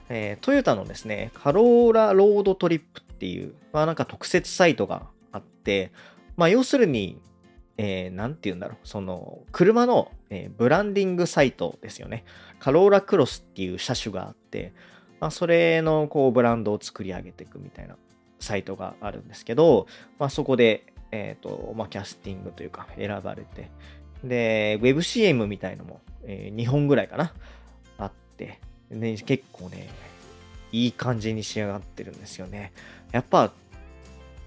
えー、トヨタのですね、カローラロードトリップっていう、まあなんか特設サイトがあって、まあ要するに、えー、なんて言うんだろう、その、車の、え、ブランディングサイトですよね。カローラクロスっていう車種があって、まあそれのこうブランドを作り上げていくみたいなサイトがあるんですけど、まあそこで、えっ、ー、と、まあキャスティングというか選ばれて、で、WebCM みたいのも、えー、2本ぐらいかな、あって、ね、結構ね、いい感じに仕上がってるんですよね。やっぱ、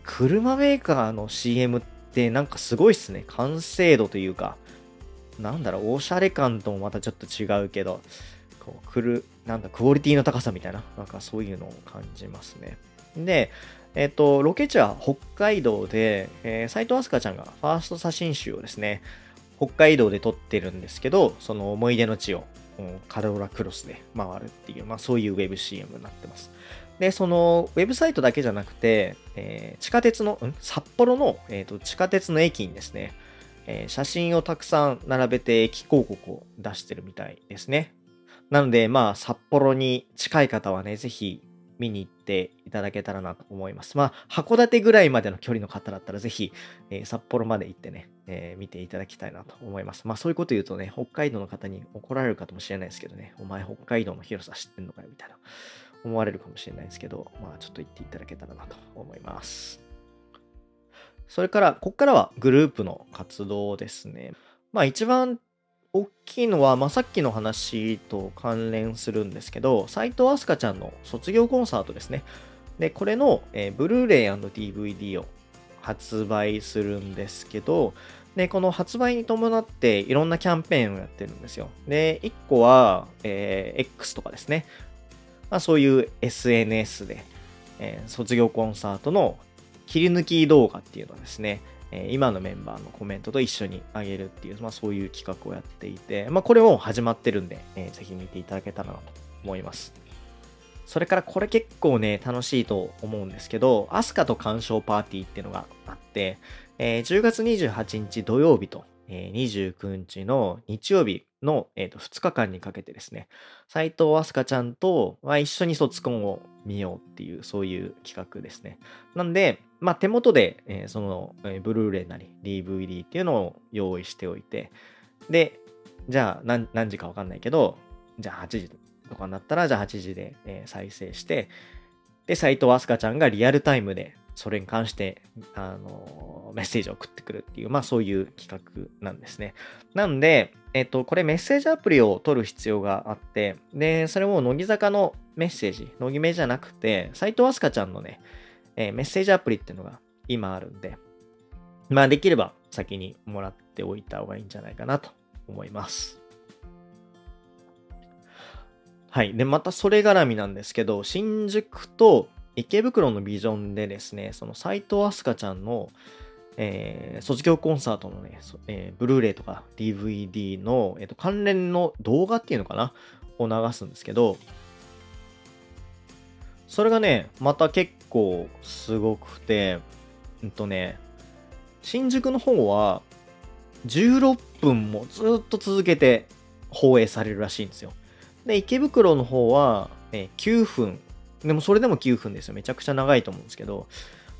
車メーカーの CM ってなんかすごいっすね。完成度というか、なんだろう、おしゃれ感ともまたちょっと違うけど、こう、くる、なんだ、クオリティの高さみたいな、なんかそういうのを感じますね。で、えっ、ー、と、ロケ地は北海道で、えー、斉藤飛鳥ちゃんがファースト写真集をですね、北海道で撮ってるんですけど、その思い出の地を、カローラクロスで回るっていう、まあそういうウェブ CM になってます。で、そのウェブサイトだけじゃなくて、えー、地下鉄の、ん札幌の、えーと、地下鉄の駅にですね、えー、写真をたくさん並べて駅広告を出してるみたいですね。なので、まあ、札幌に近い方はね、ぜひ見に行っていただけたらなと思います。まあ、函館ぐらいまでの距離の方だったら、ぜひ、えー、札幌まで行ってね、えー、見ていただきたいなと思います。まあ、そういうこと言うとね、北海道の方に怒られるかもしれないですけどね、お前北海道の広さ知ってんのかよ、みたいな。思われるかもしれないですけど、まあちょっと言っていただけたらなと思います。それから、ここからはグループの活動ですね。まあ一番大きいのは、まあ、さっきの話と関連するんですけど、斎藤飛鳥ちゃんの卒業コンサートですね。で、これの、えー、ブルーレイ &DVD を発売するんですけど、で、この発売に伴っていろんなキャンペーンをやってるんですよ。で、1個は、えー、X とかですね。まあ、そういう SNS で、えー、卒業コンサートの切り抜き動画っていうのはですね、えー、今のメンバーのコメントと一緒にあげるっていう、まあ、そういう企画をやっていて、まあ、これも始まってるんで、えー、ぜひ見ていただけたらなと思います。それからこれ結構ね、楽しいと思うんですけど、アスカと鑑賞パーティーっていうのがあって、えー、10月28日土曜日と、えー、29日の日曜日の、えー、と2日間にかけてですね、斎藤飛鳥ちゃんと、まあ、一緒に卒コンを見ようっていう、そういう企画ですね。なんで、まあ、手元で、えー、その、えー、ブルーレイなり DVD っていうのを用意しておいて、で、じゃあ何何時かわかんないけど、じゃあ8時とかになったら、じゃあ8時で、えー、再生して、で、斎藤飛鳥ちゃんがリアルタイムでそれに関して、あの、メッセージを送ってくるっていう、まあそういう企画なんですね。なんで、えっと、これメッセージアプリを取る必要があって、で、それも乃木坂のメッセージ、乃木目じゃなくて、斎藤飛鳥ちゃんのね、えー、メッセージアプリっていうのが今あるんで、まあできれば先にもらっておいた方がいいんじゃないかなと思います。はい。で、またそれ絡みなんですけど、新宿と池袋のビジョンでですね、その斎藤飛鳥ちゃんの、えー、卒業コンサートのね、えー、ブルーレイとか DVD の、えーと、関連の動画っていうのかな？を流すんですけど、それがね、また結構すごくて、うんとね、新宿の方は16分もずっと続けて放映されるらしいんですよ。で、池袋の方は、え9分でもそれでも9分ですよ。めちゃくちゃ長いと思うんですけど、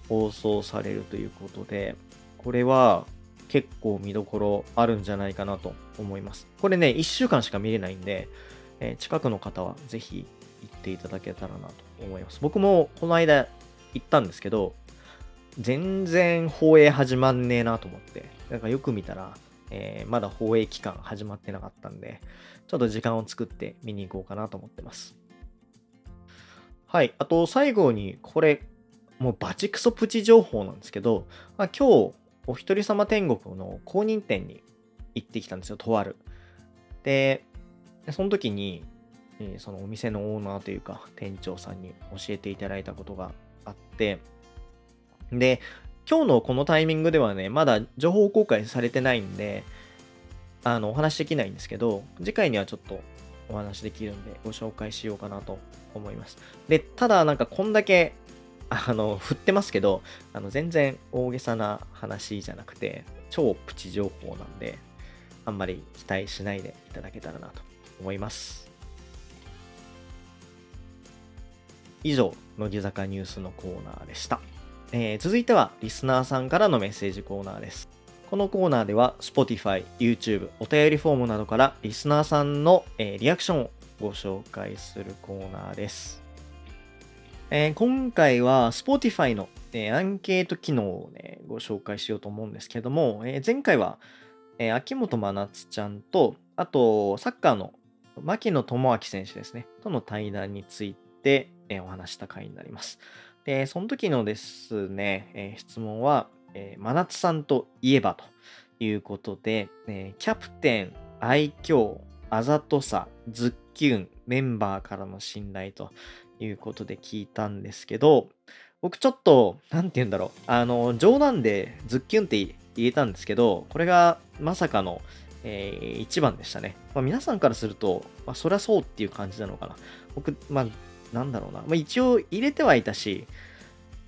放送されるということで、これは結構見どころあるんじゃないかなと思います。これね、1週間しか見れないんで、え、近くの方はぜひ行っていただけたらなと思います。僕もこの間行ったんですけど、全然放映始まんねえなと思って、なんかよく見たら、えー、まだ放映期間始まってなかったんで、ちょっと時間を作って見に行こうかなと思ってます。はい。あと、最後に、これ、もうバチクソプチ情報なんですけど、まあ、今日、お一人様天国の公認店に行ってきたんですよ、とある。で、その時に、えそのお店のオーナーというか、店長さんに教えていただいたことがあって、で、今日のこのタイミングではね、まだ情報公開されてないんで、あの、お話しできないんですけど、次回にはちょっとお話できるんで、ご紹介しようかなと思います。で、ただなんかこんだけ、あの、振ってますけど、あの、全然大げさな話じゃなくて、超プチ情報なんで、あんまり期待しないでいただけたらなと思います。以上、乃木坂ニュースのコーナーでした。えー、続いては、リスナーさんからのメッセージコーナーです。このコーナーでは Spotify、YouTube、お便りフォームなどからリスナーさんの、えー、リアクションをご紹介するコーナーです。えー、今回は Spotify の、えー、アンケート機能をね、ご紹介しようと思うんですけども、え、前回は、え秋元真夏ちゃんと、あと、サッカーの牧野智明選手ですね、との対談について、えお話した回になります。で、その時のですね、え質問は、えー、真夏さんといえばということで、えー、キャプテン、愛嬌、あざとさ、ズッキュン、メンバーからの信頼ということで聞いたんですけど、僕ちょっと、なんて言うんだろう、あの、冗談でズッキュンって言えたんですけど、これがまさかの、えー、1番でしたね。まあ、皆さんからすると、まあ、そりゃそうっていう感じなのかな。僕、まあ、なんだろうな。まあ、一応入れてはいたし、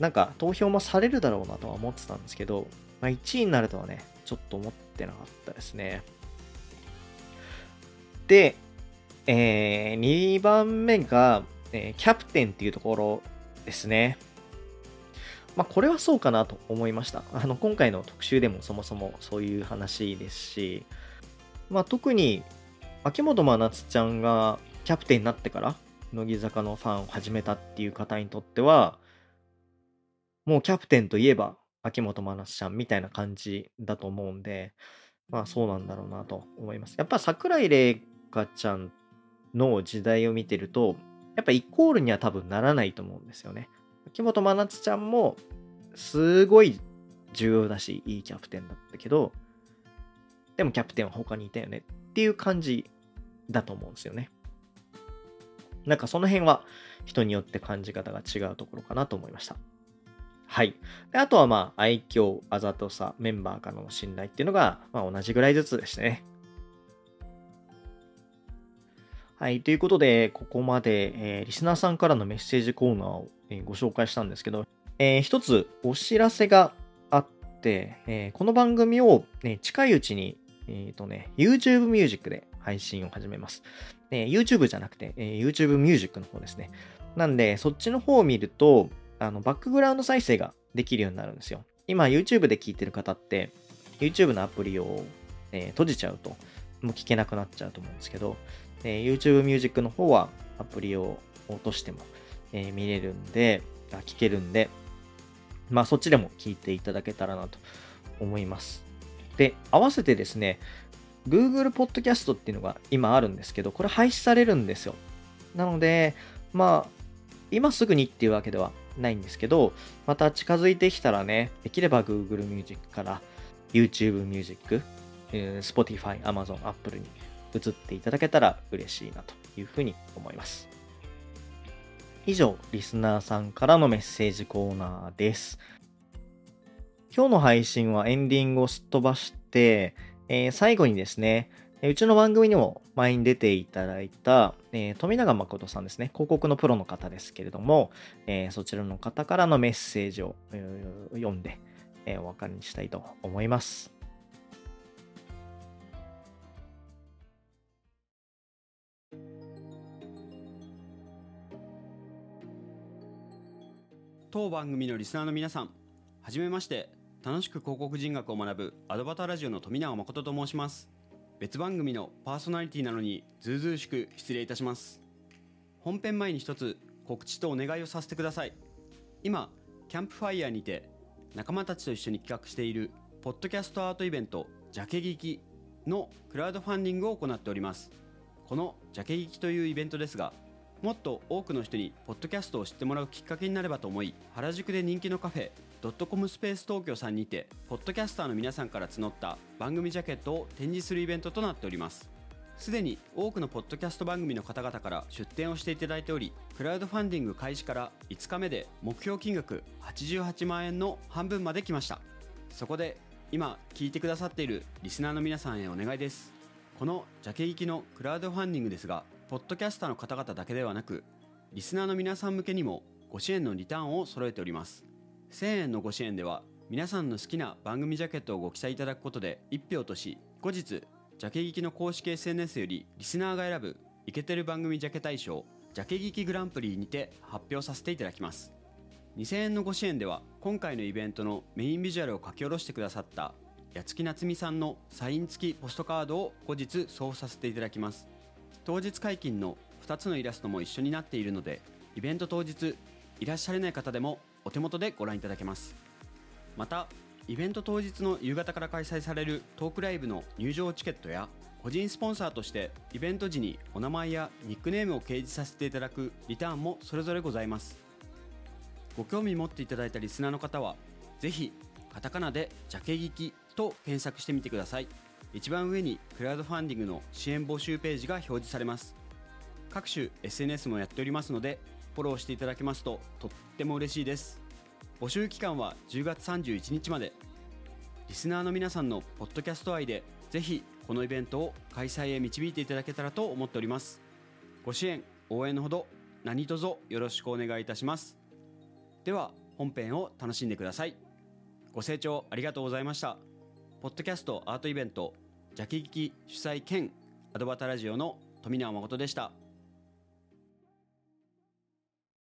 なんか投票もされるだろうなとは思ってたんですけど、まあ、1位になるとはね、ちょっと思ってなかったですね。で、えー、2番目が、えー、キャプテンっていうところですね。まあ、これはそうかなと思いました。あの、今回の特集でもそもそもそういう話ですし、まあ、特に、秋元真夏ちゃんがキャプテンになってから、乃木坂のファンを始めたっていう方にとっては、もうキャプテンといえば秋元真夏ちゃんみたいな感じだと思うんで、まあそうなんだろうなと思います。やっぱ桜井玲香ちゃんの時代を見てると、やっぱイコールには多分ならないと思うんですよね。秋元真夏ちゃんも、すごい重要だし、いいキャプテンだったけど、でもキャプテンは他にいたよねっていう感じだと思うんですよね。なんかその辺は人によって感じ方が違うところかなと思いました。はい。であとはまあ愛嬌、あざとさ、メンバーからの信頼っていうのが、まあ、同じぐらいずつでしたね。はい。ということで、ここまで、えー、リスナーさんからのメッセージコーナーを、えー、ご紹介したんですけど、えー、一つお知らせがあって、えこの番組を、ね、近いうちに、えっ、とね、YouTube Music で配信を始めます。え YouTube じゃなくて、え YouTube Music の方ですね。なんで、そっちの方を見ると、あの、バックグラウンド再生ができるようになるんですよ。今、YouTube で聞いてる方って、YouTube のアプリを、え閉じちゃうと、もう聞けなくなっちゃうと思うんですけど、えー、YouTube Music の方はアプリを落としても、えー、見れるんで、あ聞けるんで、まあそっちでも聞いていただけたらなと思います。で、合わせてですね、Google Podcast っていうのが今あるんですけど、これ廃止されるんですよ。なので、まあ、今すぐにっていうわけではないんですけど、また近づいてきたらね、できれば Google Music から YouTube Music、Spotify、Amazon、Apple に移っていただけたら嬉しいなというふうに思います。以上、リスナーさんからのメッセージコーナーです。今日の配信はエンディングをすっ飛ばして、えー、最後にですね、うちの番組にも前に出ていただいた、えー、富永誠さんですね、広告のプロの方ですけれども、えー、そちらの方からのメッセージを読んで、えお別れにしたいと思います。当番組のリスナーの皆さんはじめまして。楽しく広告人学を学ぶアドバターラジオの富永誠と申します。別番組のパーソナリティなのにずうずうしく失礼いたします。本編前に一つ告知とお願いをさせてください。今キャンプファイヤーにて仲間たちと一緒に企画しているポッドキャストアートイベントジャケ聞きのクラウドファンディングを行っております。このジャケ聞きというイベントですがもっと多くの人にポッドキャストを知ってもらうきっかけになればと思い原宿で人気のカフェドットコムスペース東京さんにてポッドキャスターの皆さんから募った番組ジャケットを展示するイベントとなっております。すでに多くのポッドキャスト番組の方々から出展をしていただいておりクラウドファンディング開始から5日目で目標金額88万円の半分まで来ました。そこで今聞いてくださっているリスナーの皆さんへお願いです。このジャケ行きのクラウドファンディングですがポッドキャスターの方々だけではなくリスナーの皆さん向けにもご支援のリターンを揃えております。1000円のご支援では皆さんの好きな番組ジャケットをご記載いただくことで1票とし後日ジャケ聞きの公式 SNS よりリスナーが選ぶイケてる番組ジャケ大賞ジャケ聞きグランプリにて発表させていただきます。2000円のご支援では今回のイベントのメインビジュアルを書き下ろしてくださった八月夏美さんのサイン付きポストカードを後日送付させていただきます。当日解禁の2つのイラストも一緒になっているのでイベント当日いらっしゃれない方でもお手元でご覧いただけます。またイベント当日の夕方から開催されるトークライブの入場チケットや個人スポンサーとしてイベント時にお名前やニックネームを掲示させていただくリターンもそれぞれございます。ご興味持っていただいたリスナーの方はぜひカタカナでジャケ聞きと検索してみてください。一番上にクラウドファンディングの支援募集ページが表示されます。各種 SNS もやっておりますのでフォローしていただけますととっても嬉しいです。募集期間は10月31日まで。リスナーの皆さんのポッドキャスト愛でぜひこのイベントを開催へ導いていただけたらと思っております。ご支援応援のほど何卒よろしくお願いいたします。では本編を楽しんでください。ご清聴ありがとうございました。ポッドキャストアートイベントジャケ聞き主催兼アドバタラジオの富永誠でした。